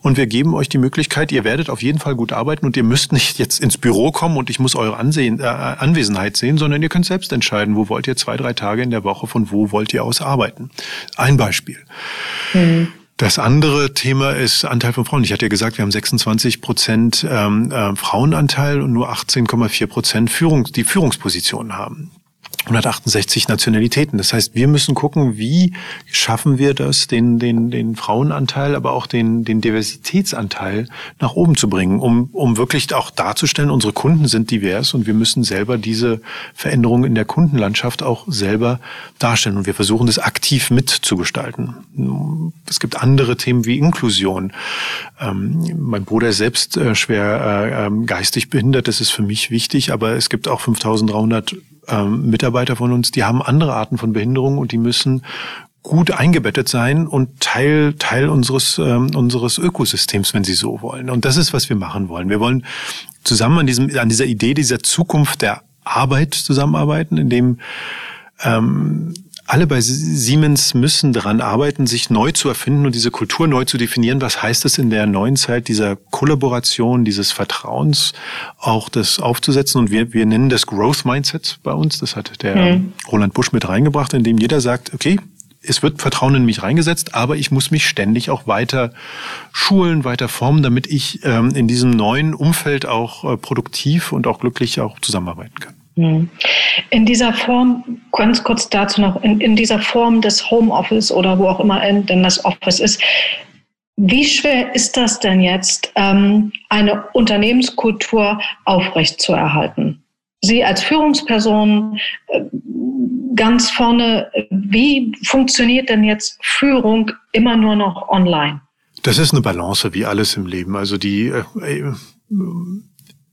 und wir geben euch die Möglichkeit, ihr werdet auf jeden Fall gut arbeiten und ihr müsst nicht jetzt ins Büro kommen und ich muss eure Ansehen, äh, Anwesenheit sehen, sondern ihr könnt selbst entscheiden, wo wollt ihr zwei, drei Tage in der Woche, von wo wollt ihr aus arbeiten. Ein Beispiel. Mhm. Das andere Thema ist Anteil von Frauen. Ich hatte ja gesagt, wir haben 26 Prozent ähm, äh, Frauenanteil und nur 18,4 Prozent Führung, die Führungspositionen haben. 168 Nationalitäten. Das heißt, wir müssen gucken, wie schaffen wir das, den, den, den Frauenanteil, aber auch den, den Diversitätsanteil nach oben zu bringen, um, um wirklich auch darzustellen, unsere Kunden sind divers und wir müssen selber diese Veränderungen in der Kundenlandschaft auch selber darstellen. Und wir versuchen das aktiv mitzugestalten. Es gibt andere Themen wie Inklusion. Ähm, mein Bruder ist selbst äh, schwer äh, ähm, geistig behindert, das ist für mich wichtig, aber es gibt auch 5300 ähm, Mitarbeiter von uns, die haben andere Arten von Behinderungen und die müssen gut eingebettet sein und Teil Teil unseres ähm, unseres Ökosystems, wenn Sie so wollen. Und das ist, was wir machen wollen. Wir wollen zusammen an diesem an dieser Idee dieser Zukunft der Arbeit zusammenarbeiten, in dem ähm, alle bei Siemens müssen daran arbeiten, sich neu zu erfinden und diese Kultur neu zu definieren. Was heißt es in der neuen Zeit dieser Kollaboration, dieses Vertrauens auch das aufzusetzen? Und wir, wir nennen das Growth Mindset bei uns. Das hat der mhm. Roland Busch mit reingebracht, indem jeder sagt, okay, es wird Vertrauen in mich reingesetzt, aber ich muss mich ständig auch weiter schulen, weiter formen, damit ich ähm, in diesem neuen Umfeld auch äh, produktiv und auch glücklich auch zusammenarbeiten kann. Mhm. In dieser Form, ganz kurz dazu noch, in, in dieser Form des Homeoffice oder wo auch immer denn das Office ist, wie schwer ist das denn jetzt, ähm, eine Unternehmenskultur aufrechtzuerhalten? Sie als Führungsperson äh, ganz vorne, wie funktioniert denn jetzt Führung immer nur noch online? Das ist eine Balance wie alles im Leben. Also die äh, äh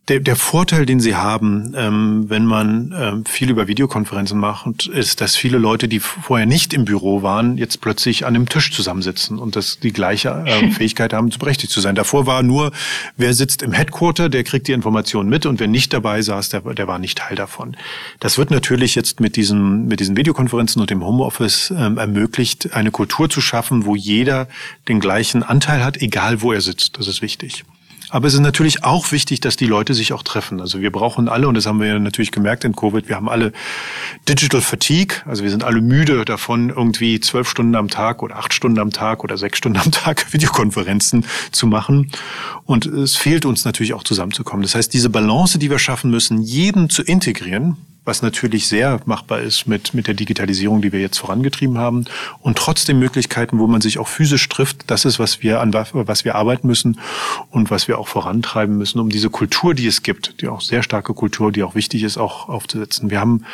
der, der Vorteil, den sie haben, ähm, wenn man ähm, viel über Videokonferenzen macht, ist, dass viele Leute, die vorher nicht im Büro waren, jetzt plötzlich an einem Tisch zusammensitzen und dass die gleiche äh, Fähigkeit haben, zu berechtigt zu sein. Davor war nur, wer sitzt im Headquarter, der kriegt die Informationen mit und wer nicht dabei saß, der, der war nicht Teil davon. Das wird natürlich jetzt mit diesen, mit diesen Videokonferenzen und dem Homeoffice ähm, ermöglicht, eine Kultur zu schaffen, wo jeder den gleichen Anteil hat, egal wo er sitzt. Das ist wichtig. Aber es ist natürlich auch wichtig, dass die Leute sich auch treffen. Also wir brauchen alle, und das haben wir ja natürlich gemerkt in Covid, wir haben alle Digital Fatigue. Also wir sind alle müde davon, irgendwie zwölf Stunden am Tag oder acht Stunden am Tag oder sechs Stunden am Tag Videokonferenzen zu machen. Und es fehlt uns natürlich auch zusammenzukommen. Das heißt, diese Balance, die wir schaffen müssen, jeden zu integrieren, was natürlich sehr machbar ist mit, mit der Digitalisierung, die wir jetzt vorangetrieben haben. Und trotzdem Möglichkeiten, wo man sich auch physisch trifft, das ist, was wir an was wir arbeiten müssen und was wir auch vorantreiben müssen, um diese Kultur, die es gibt, die auch sehr starke Kultur, die auch wichtig ist, auch aufzusetzen. Wir haben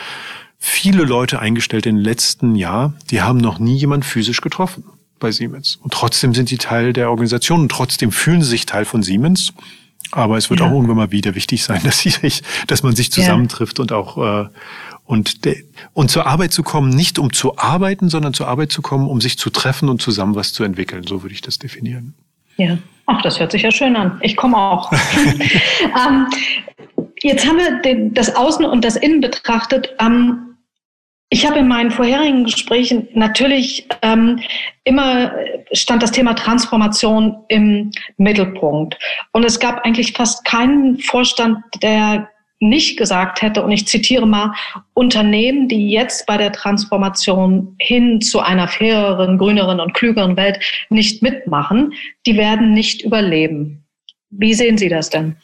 viele Leute eingestellt im letzten Jahr, die haben noch nie jemand physisch getroffen bei Siemens. Und trotzdem sind sie Teil der Organisation und trotzdem fühlen sie sich Teil von Siemens. Aber es wird ja. auch irgendwann mal wieder wichtig sein, dass, sich, dass man sich zusammentrifft ja. und auch äh, und, de, und zur Arbeit zu kommen, nicht um zu arbeiten, sondern zur Arbeit zu kommen, um sich zu treffen und zusammen was zu entwickeln. So würde ich das definieren. Ja, ach, das hört sich ja schön an. Ich komme auch. ähm, jetzt haben wir den, das Außen und das Innen betrachtet. Ähm, ich habe in meinen vorherigen Gesprächen natürlich ähm, immer stand das Thema Transformation im Mittelpunkt. Und es gab eigentlich fast keinen Vorstand, der nicht gesagt hätte, und ich zitiere mal, Unternehmen, die jetzt bei der Transformation hin zu einer faireren, grüneren und klügeren Welt nicht mitmachen, die werden nicht überleben. Wie sehen Sie das denn?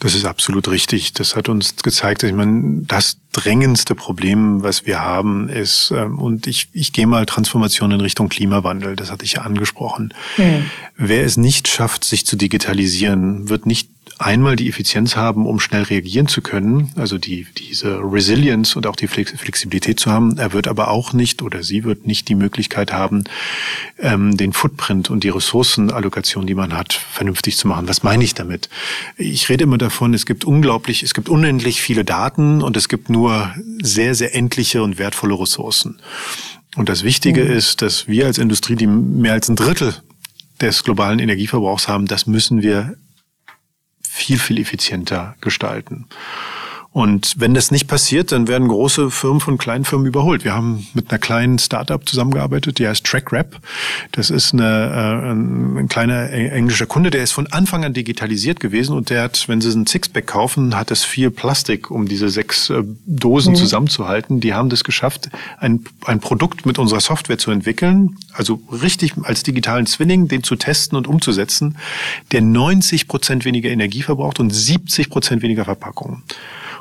Das ist absolut richtig. Das hat uns gezeigt, ich meine, das drängendste Problem, was wir haben, ist, ähm, und ich, ich gehe mal Transformation in Richtung Klimawandel, das hatte ich ja angesprochen. Mhm. Wer es nicht schafft, sich zu digitalisieren, wird nicht einmal die Effizienz haben, um schnell reagieren zu können, also die, diese Resilience und auch die Flexibilität zu haben. Er wird aber auch nicht oder sie wird nicht die Möglichkeit haben, ähm, den Footprint und die Ressourcenallokation, die man hat, vernünftig zu machen. Was meine ich damit? Ich rede immer davon, es gibt unglaublich, es gibt unendlich viele Daten und es gibt nur sehr, sehr endliche und wertvolle Ressourcen. Und das Wichtige mhm. ist, dass wir als Industrie, die mehr als ein Drittel des globalen Energieverbrauchs haben, das müssen wir viel, viel effizienter gestalten. Und wenn das nicht passiert, dann werden große Firmen von kleinen Firmen überholt. Wir haben mit einer kleinen Startup zusammengearbeitet, die heißt TrackRap. Das ist eine, äh, ein kleiner englischer Kunde, der ist von Anfang an digitalisiert gewesen und der hat, wenn sie einen Sixpack kaufen, hat es viel Plastik, um diese sechs äh, Dosen mhm. zusammenzuhalten. Die haben das geschafft, ein, ein Produkt mit unserer Software zu entwickeln, also richtig als digitalen Zwilling, den zu testen und umzusetzen, der 90 Prozent weniger Energie verbraucht und 70 Prozent weniger Verpackung.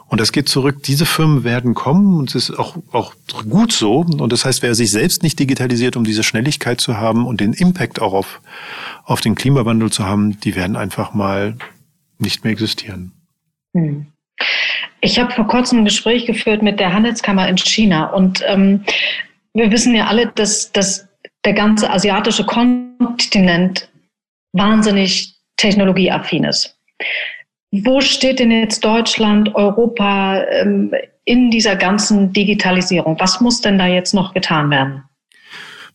Und das geht zurück, diese Firmen werden kommen und es ist auch, auch gut so. Und das heißt, wer sich selbst nicht digitalisiert, um diese Schnelligkeit zu haben und den Impact auch auf, auf den Klimawandel zu haben, die werden einfach mal nicht mehr existieren. Hm. Ich habe vor kurzem ein Gespräch geführt mit der Handelskammer in China und ähm, wir wissen ja alle, dass, dass der ganze asiatische Kontinent wahnsinnig technologieaffin ist. Wo steht denn jetzt Deutschland, Europa ähm, in dieser ganzen Digitalisierung? Was muss denn da jetzt noch getan werden?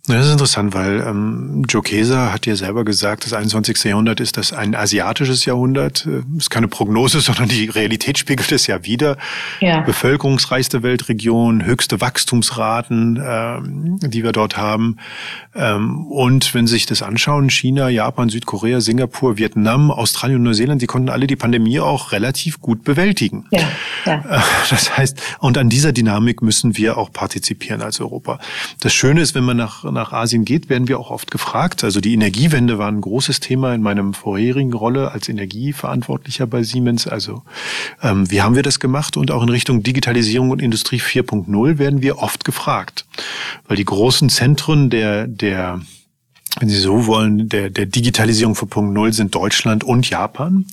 Das ist interessant, weil ähm, Joe Keser hat ja selber gesagt, das 21. Jahrhundert ist das ein asiatisches Jahrhundert. Das äh, ist keine Prognose, sondern die Realität spiegelt es ja wieder. Ja. Bevölkerungsreichste Weltregion, höchste Wachstumsraten, ähm, die wir dort haben. Ähm, und wenn Sie sich das anschauen, China, Japan, Südkorea, Singapur, Vietnam, Australien und Neuseeland, die konnten alle die Pandemie auch relativ gut bewältigen. Ja, ja. Äh, das heißt, und an dieser Dynamik müssen wir auch partizipieren als Europa. Das Schöne ist, wenn man nach nach Asien geht, werden wir auch oft gefragt. Also die Energiewende war ein großes Thema in meinem vorherigen Rolle als Energieverantwortlicher bei Siemens. Also ähm, wie haben wir das gemacht? Und auch in Richtung Digitalisierung und Industrie 4.0 werden wir oft gefragt. Weil die großen Zentren der, der wenn Sie so wollen, der, der Digitalisierung 4.0 sind Deutschland und Japan.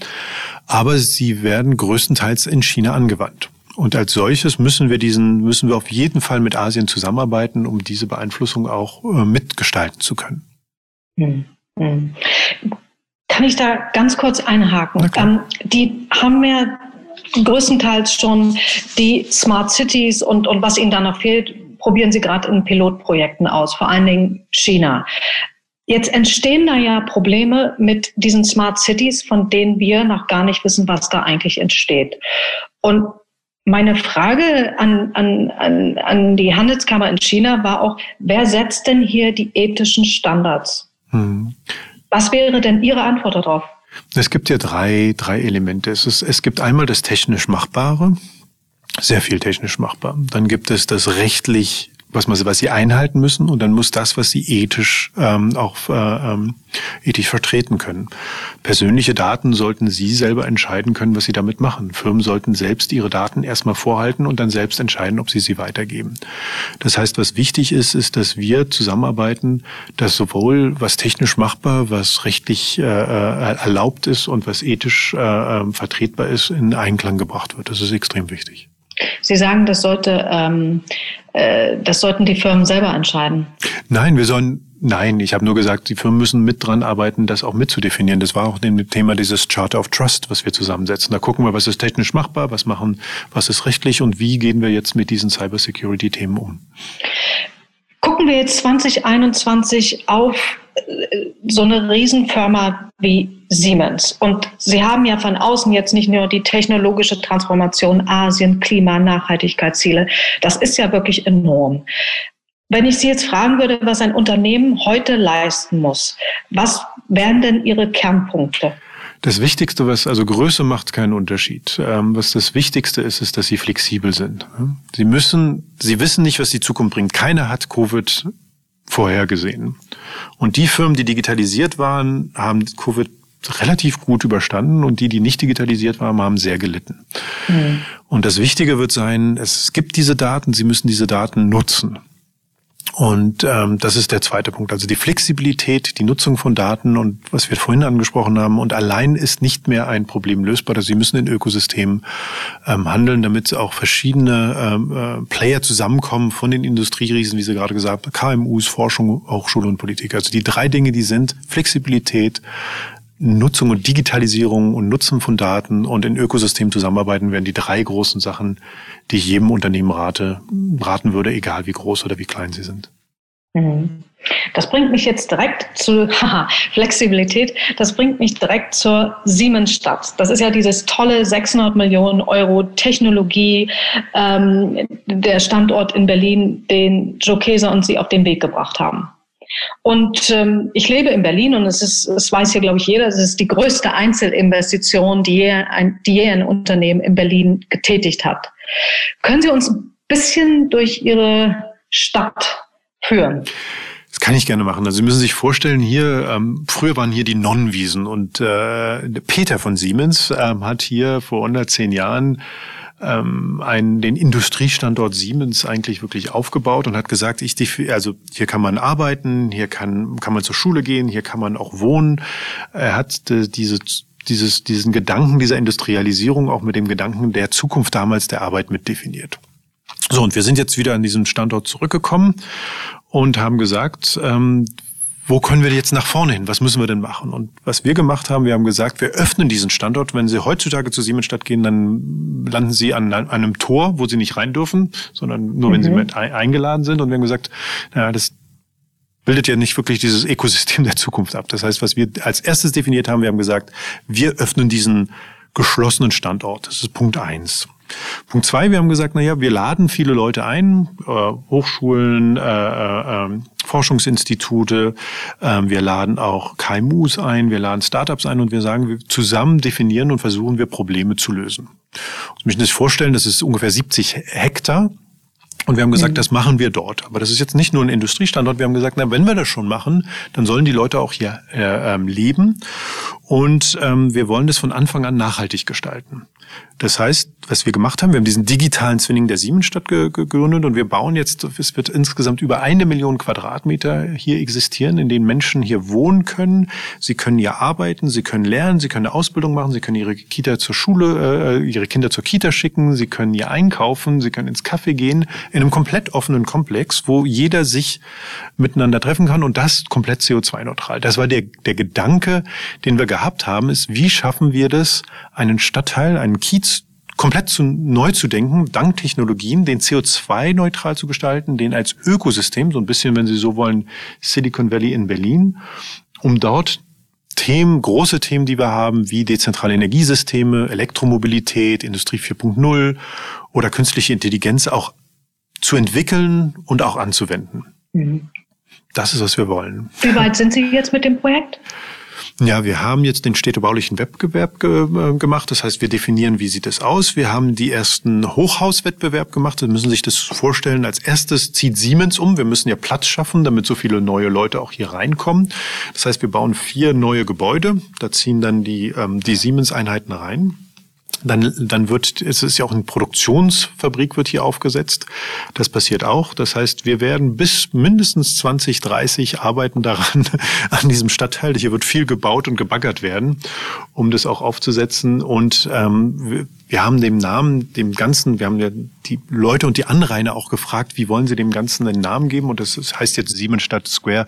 Aber sie werden größtenteils in China angewandt. Und als solches müssen wir diesen, müssen wir auf jeden Fall mit Asien zusammenarbeiten, um diese Beeinflussung auch äh, mitgestalten zu können. Hm, hm. Kann ich da ganz kurz einhaken? Ähm, die haben ja größtenteils schon die Smart Cities und, und was ihnen da noch fehlt, probieren sie gerade in Pilotprojekten aus, vor allen Dingen China. Jetzt entstehen da ja Probleme mit diesen Smart Cities, von denen wir noch gar nicht wissen, was da eigentlich entsteht. Und meine Frage an, an, an, an die Handelskammer in China war auch, wer setzt denn hier die ethischen Standards? Hm. Was wäre denn Ihre Antwort darauf? Es gibt ja drei, drei Elemente. Es, ist, es gibt einmal das technisch Machbare, sehr viel technisch machbar. Dann gibt es das rechtlich was, man, was sie einhalten müssen und dann muss das, was sie ethisch ähm, auch äh, ähm, ethisch vertreten können. Persönliche Daten sollten Sie selber entscheiden können, was Sie damit machen. Firmen sollten selbst ihre Daten erstmal vorhalten und dann selbst entscheiden, ob sie sie weitergeben. Das heißt, was wichtig ist, ist, dass wir zusammenarbeiten, dass sowohl was technisch machbar, was rechtlich äh, äh erlaubt ist und was ethisch äh, ähm, vertretbar ist, in Einklang gebracht wird. Das ist extrem wichtig. Sie sagen, das sollte, ähm, äh, das sollten die Firmen selber entscheiden. Nein, wir sollen Nein, ich habe nur gesagt, die Firmen müssen mit dran arbeiten, das auch mitzudefinieren. Das war auch dem Thema dieses Charter of Trust, was wir zusammensetzen. Da gucken wir, was ist technisch machbar, was machen, was ist rechtlich und wie gehen wir jetzt mit diesen Cybersecurity-Themen um. Gucken wir jetzt 2021 auf äh, so eine Riesenfirma wie Siemens. Und Sie haben ja von außen jetzt nicht nur die technologische Transformation Asien, Klima, Nachhaltigkeitsziele. Das ist ja wirklich enorm. Wenn ich Sie jetzt fragen würde, was ein Unternehmen heute leisten muss, was wären denn Ihre Kernpunkte? Das Wichtigste, was, also Größe macht keinen Unterschied. Ähm, was das Wichtigste ist, ist, dass sie flexibel sind. Sie müssen, sie wissen nicht, was die Zukunft bringt. Keiner hat Covid vorhergesehen. Und die Firmen, die digitalisiert waren, haben Covid relativ gut überstanden und die, die nicht digitalisiert waren, haben sehr gelitten. Mhm. Und das Wichtige wird sein, es gibt diese Daten, Sie müssen diese Daten nutzen. Und ähm, das ist der zweite Punkt. Also die Flexibilität, die Nutzung von Daten und was wir vorhin angesprochen haben. Und allein ist nicht mehr ein Problem lösbar. Also Sie müssen in Ökosystemen ähm, handeln, damit auch verschiedene ähm, äh, Player zusammenkommen von den Industrieriesen, wie Sie gerade gesagt haben, KMUs, Forschung, Hochschule und Politik. Also die drei Dinge, die sind Flexibilität, Nutzung und Digitalisierung und Nutzen von Daten und in Ökosystemen zusammenarbeiten werden die drei großen Sachen, die ich jedem Unternehmen rate, raten würde, egal wie groß oder wie klein sie sind. Mhm. Das bringt mich jetzt direkt zu haha, Flexibilität. Das bringt mich direkt zur Siemensstadt. Das ist ja dieses tolle 600 Millionen Euro Technologie, ähm, der Standort in Berlin, den Joe Keser und Sie auf den Weg gebracht haben. Und ähm, ich lebe in Berlin und es ist, es weiß hier, glaube ich, jeder, es ist die größte Einzelinvestition, die je ein, die je ein Unternehmen in Berlin getätigt hat. Können Sie uns ein bisschen durch Ihre Stadt führen? Das kann ich gerne machen. Also Sie müssen sich vorstellen, hier ähm, früher waren hier die Nonnenwiesen und äh, Peter von Siemens ähm, hat hier vor 110 Jahren ähm, einen, den Industriestandort Siemens eigentlich wirklich aufgebaut und hat gesagt, ich, also hier kann man arbeiten, hier kann, kann man zur Schule gehen, hier kann man auch wohnen. Er hat äh, diese dieses, diesen Gedanken dieser Industrialisierung auch mit dem Gedanken der Zukunft damals der Arbeit mitdefiniert. So, und wir sind jetzt wieder an diesen Standort zurückgekommen und haben gesagt, ähm, wo können wir jetzt nach vorne hin? Was müssen wir denn machen? Und was wir gemacht haben, wir haben gesagt, wir öffnen diesen Standort. Wenn Sie heutzutage zu Siemensstadt gehen, dann landen Sie an, einem Tor, wo Sie nicht rein dürfen, sondern nur, wenn Sie mhm. mit eingeladen sind. Und wir haben gesagt, naja, das bildet ja nicht wirklich dieses Ökosystem der Zukunft ab. Das heißt, was wir als erstes definiert haben, wir haben gesagt, wir öffnen diesen geschlossenen Standort. Das ist Punkt eins. Punkt zwei, wir haben gesagt, na ja, wir laden viele Leute ein, äh, Hochschulen, äh, äh, ähm, Forschungsinstitute, äh, wir laden auch KMUs ein, wir laden Startups ein und wir sagen, wir zusammen definieren und versuchen wir Probleme zu lösen. Sie müssen sich vorstellen, das ist ungefähr 70 Hektar Und wir haben gesagt, mhm. das machen wir dort. Aber das ist jetzt nicht nur ein Industriestandort. Wir haben gesagt, na, wenn wir das schon machen, dann sollen die Leute auch hier äh, ähm, leben. Und ähm, wir wollen das von Anfang an nachhaltig gestalten. Das heißt, was wir gemacht haben, wir haben diesen digitalen Zwilling der Siemensstadt gegründet und wir bauen jetzt, es wird insgesamt über eine Million Quadratmeter hier existieren, in denen Menschen hier wohnen können. Sie können hier arbeiten, sie können lernen, sie können eine Ausbildung machen, sie können ihre Kita zur Schule, äh, ihre Kinder zur Kita schicken, sie können hier einkaufen, sie können ins Café gehen, in einem komplett offenen Komplex, wo jeder sich miteinander treffen kann und das komplett CO2-neutral. Das war der, der Gedanke, den wir gehabt haben, ist, wie schaffen wir das, einen Stadtteil, einen Kiez komplett zu, neu zu denken, dank Technologien, den CO2-neutral zu gestalten, den als Ökosystem, so ein bisschen, wenn Sie so wollen, Silicon Valley in Berlin, um dort Themen, große Themen, die wir haben, wie dezentrale Energiesysteme, Elektromobilität, Industrie 4.0 oder künstliche Intelligenz auch zu entwickeln und auch anzuwenden. Mhm. Das ist, was wir wollen. Wie weit sind Sie jetzt mit dem Projekt? Ja, wir haben jetzt den städtebaulichen Wettbewerb ge äh, gemacht. Das heißt, wir definieren, wie sieht es aus. Wir haben die ersten Hochhauswettbewerb gemacht. Sie müssen sich das vorstellen. Als erstes zieht Siemens um. Wir müssen ja Platz schaffen, damit so viele neue Leute auch hier reinkommen. Das heißt, wir bauen vier neue Gebäude. Da ziehen dann die, ähm, die Siemens-Einheiten rein. Dann, dann wird, es ist ja auch eine Produktionsfabrik wird hier aufgesetzt. Das passiert auch. Das heißt, wir werden bis mindestens 2030 arbeiten daran, an diesem Stadtteil. Hier wird viel gebaut und gebaggert werden, um das auch aufzusetzen. Und ähm, wir haben dem Namen, dem Ganzen, wir haben ja die Leute und die Anrainer auch gefragt, wie wollen sie dem Ganzen einen Namen geben? Und das heißt jetzt Siemensstadt Square,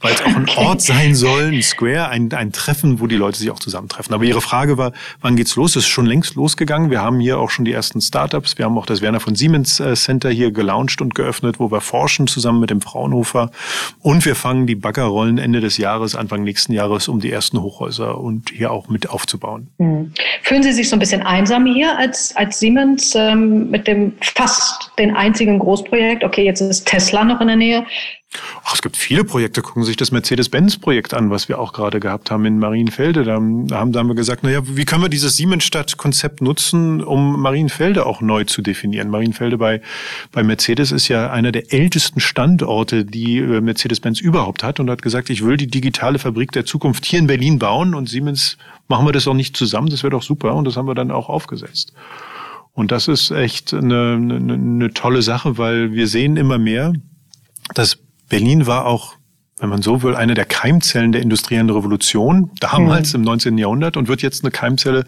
weil es auch ein Ort sein soll, ein Square, ein, ein Treffen, wo die Leute sich auch zusammentreffen. Aber Ihre Frage war, wann geht's los? Es ist schon längst losgegangen. Wir haben hier auch schon die ersten Startups. Wir haben auch das Werner von Siemens äh, Center hier gelauncht und geöffnet, wo wir forschen zusammen mit dem Fraunhofer. Und wir fangen die Baggerrollen Ende des Jahres, Anfang nächsten Jahres, um die ersten Hochhäuser und hier auch mit aufzubauen. Mhm. Fühlen Sie sich so ein bisschen einsam hier als, als Siemens ähm, mit dem fast den einzigen Großprojekt? Okay, jetzt ist Tesla noch in der Nähe. Ach, es gibt viele Projekte. Gucken Sie sich das Mercedes-Benz-Projekt an, was wir auch gerade gehabt haben in Marienfelde. Da haben, da haben wir gesagt, naja, wie können wir dieses Siemensstadt-Konzept nutzen, um Marienfelde auch neu zu definieren? Marienfelde bei, bei Mercedes ist ja einer der ältesten Standorte, die äh, Mercedes-Benz überhaupt hat und hat gesagt, ich will die digitale Fabrik der Zukunft hier in Berlin bauen und Siemens machen wir das auch nicht zusammen. Das wäre doch super. Und das haben wir dann auch aufgesetzt. Und das ist echt eine, eine, eine tolle Sache, weil wir sehen immer mehr, dass Berlin war auch, wenn man so will, eine der Keimzellen der industriellen Revolution, damals mhm. im 19. Jahrhundert und wird jetzt eine Keimzelle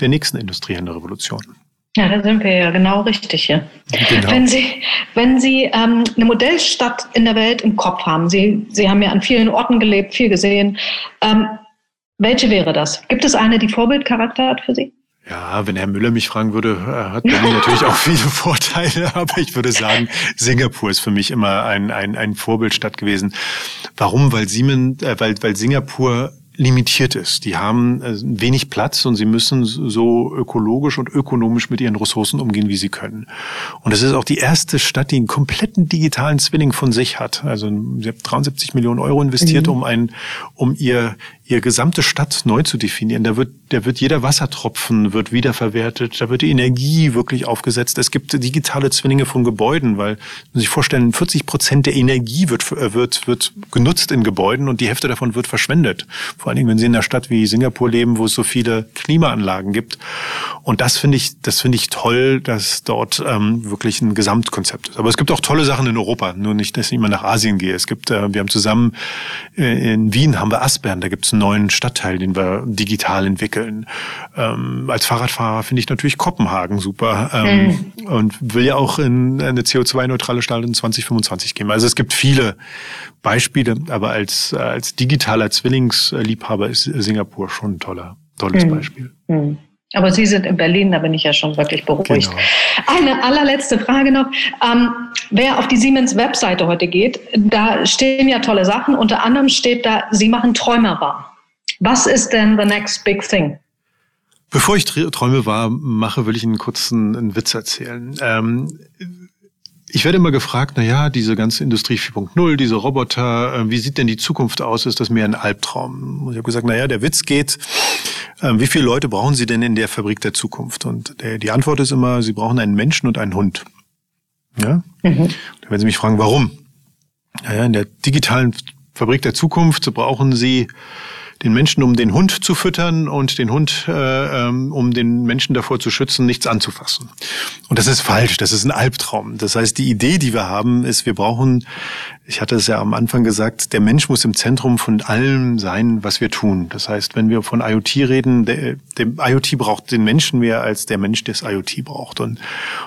der nächsten industriellen Revolution. Ja, da sind wir ja genau richtig hier. Genau. Wenn Sie, wenn Sie ähm, eine Modellstadt in der Welt im Kopf haben, Sie, Sie haben ja an vielen Orten gelebt, viel gesehen. Ähm, welche wäre das? Gibt es eine, die Vorbildcharakter hat für Sie? Ja, wenn Herr Müller mich fragen würde, äh, hat Berlin natürlich auch viele Vorteile, aber ich würde sagen, Singapur ist für mich immer ein, ein, ein Vorbildstadt gewesen. Warum? Weil Siemens, äh, weil, weil Singapur limitiert ist. Die haben äh, wenig Platz und sie müssen so ökologisch und ökonomisch mit ihren Ressourcen umgehen, wie sie können. Und es ist auch die erste Stadt, die einen kompletten digitalen Zwilling von sich hat. Also sie hat 73 Millionen Euro investiert, mhm. um ein, um ihr ihr gesamte Stadt neu zu definieren. Da wird, da wird jeder Wassertropfen wird wiederverwertet, da wird die Energie wirklich aufgesetzt. Es gibt digitale Zwillinge von Gebäuden, weil man sich vorstellen, 40 Prozent der Energie wird, äh, wird, wird genutzt in Gebäuden und die Hälfte davon wird verschwendet. Vor allen Dingen, wenn Sie in einer Stadt wie Singapur leben, wo es so viele Klimaanlagen gibt. Und das finde ich, das finde ich toll, dass dort ähm, wirklich ein Gesamtkonzept ist. Aber es gibt auch tolle Sachen in Europa, nur nicht, dass ich immer nach Asien gehe. Es gibt, äh, wir haben zusammen äh, in Wien haben wir Aspern, da gibt es einen neuen Stadtteil, den wir digital entwickeln. Ähm, als Fahrradfahrer finde ich natürlich Kopenhagen super ähm, mhm. und will ja auch in eine CO2-neutrale Stadt in 2025 gehen. Also es gibt viele Beispiele, aber als, als digitaler Zwillingsliebhaber ist Singapur schon ein toller, tolles mhm. Beispiel. Mhm. Aber Sie sind in Berlin, da bin ich ja schon wirklich beruhigt. Genau. Eine allerletzte Frage noch. Ähm, wer auf die Siemens-Webseite heute geht, da stehen ja tolle Sachen. Unter anderem steht da, Sie machen Träumer wahr. Was ist denn the next big thing? Bevor ich Träume wahr mache, will ich Ihnen kurz einen, einen Witz erzählen. Ähm, ich werde immer gefragt, na ja, diese ganze Industrie 4.0, diese Roboter, äh, wie sieht denn die Zukunft aus? Ist das mehr ein Albtraum? Und ich habe gesagt, na ja, der Witz geht, äh, wie viele Leute brauchen Sie denn in der Fabrik der Zukunft? Und der, die Antwort ist immer, Sie brauchen einen Menschen und einen Hund. Ja? Mhm. Da werden Sie mich fragen, warum? Naja, in der digitalen Fabrik der Zukunft brauchen Sie den Menschen, um den Hund zu füttern und den Hund, äh, ähm, um den Menschen davor zu schützen, nichts anzufassen. Und das ist falsch, das ist ein Albtraum. Das heißt, die Idee, die wir haben, ist, wir brauchen ich hatte es ja am Anfang gesagt, der Mensch muss im Zentrum von allem sein, was wir tun. Das heißt, wenn wir von IoT reden, der, der IoT braucht den Menschen mehr als der Mensch das IoT braucht. Und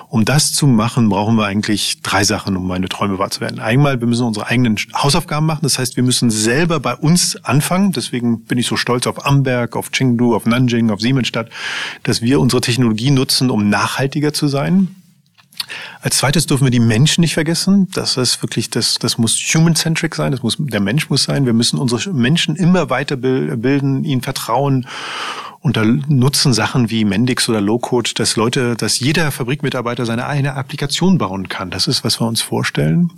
um das zu machen, brauchen wir eigentlich drei Sachen, um meine Träume wahr zu werden. Einmal, wir müssen unsere eigenen Hausaufgaben machen. Das heißt, wir müssen selber bei uns anfangen. Deswegen bin ich so stolz auf Amberg, auf Chengdu, auf Nanjing, auf Siemensstadt, dass wir unsere Technologie nutzen, um nachhaltiger zu sein. Als zweites dürfen wir die Menschen nicht vergessen. Das ist wirklich, das, das muss human-centric sein. Das muss, der Mensch muss sein. Wir müssen unsere Menschen immer weiterbilden, ihnen vertrauen. Und da nutzen Sachen wie Mendix oder Low-Code, dass Leute, dass jeder Fabrikmitarbeiter seine eigene Applikation bauen kann. Das ist, was wir uns vorstellen.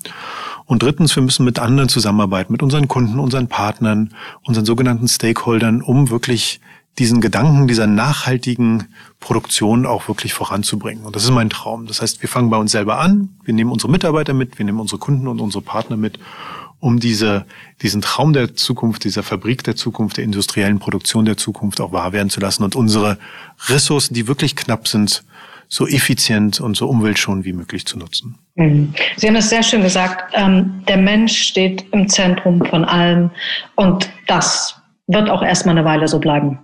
Und drittens, wir müssen mit anderen zusammenarbeiten, mit unseren Kunden, unseren Partnern, unseren sogenannten Stakeholdern, um wirklich diesen Gedanken dieser nachhaltigen Produktion auch wirklich voranzubringen. Und das ist mein Traum. Das heißt, wir fangen bei uns selber an, wir nehmen unsere Mitarbeiter mit, wir nehmen unsere Kunden und unsere Partner mit, um diese, diesen Traum der Zukunft, dieser Fabrik der Zukunft, der industriellen Produktion der Zukunft auch wahr werden zu lassen und unsere Ressourcen, die wirklich knapp sind, so effizient und so umweltschonend wie möglich zu nutzen. Mhm. Sie haben es sehr schön gesagt, ähm, der Mensch steht im Zentrum von allem und das wird auch erstmal eine Weile so bleiben.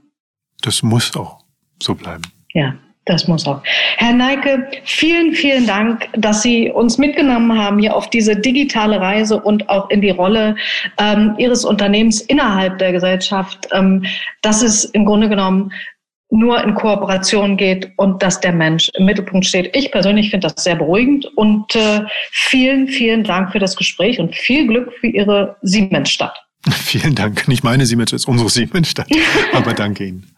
Das muss auch so bleiben. Ja, das muss auch. Herr Neike, vielen, vielen Dank, dass Sie uns mitgenommen haben hier auf diese digitale Reise und auch in die Rolle ähm, Ihres Unternehmens innerhalb der Gesellschaft, ähm, dass es im Grunde genommen nur in Kooperation geht und dass der Mensch im Mittelpunkt steht. Ich persönlich finde das sehr beruhigend und äh, vielen, vielen Dank für das Gespräch und viel Glück für Ihre Siemensstadt. Vielen Dank. Nicht meine Siemens, es ist unsere Siemensstadt. Aber danke Ihnen.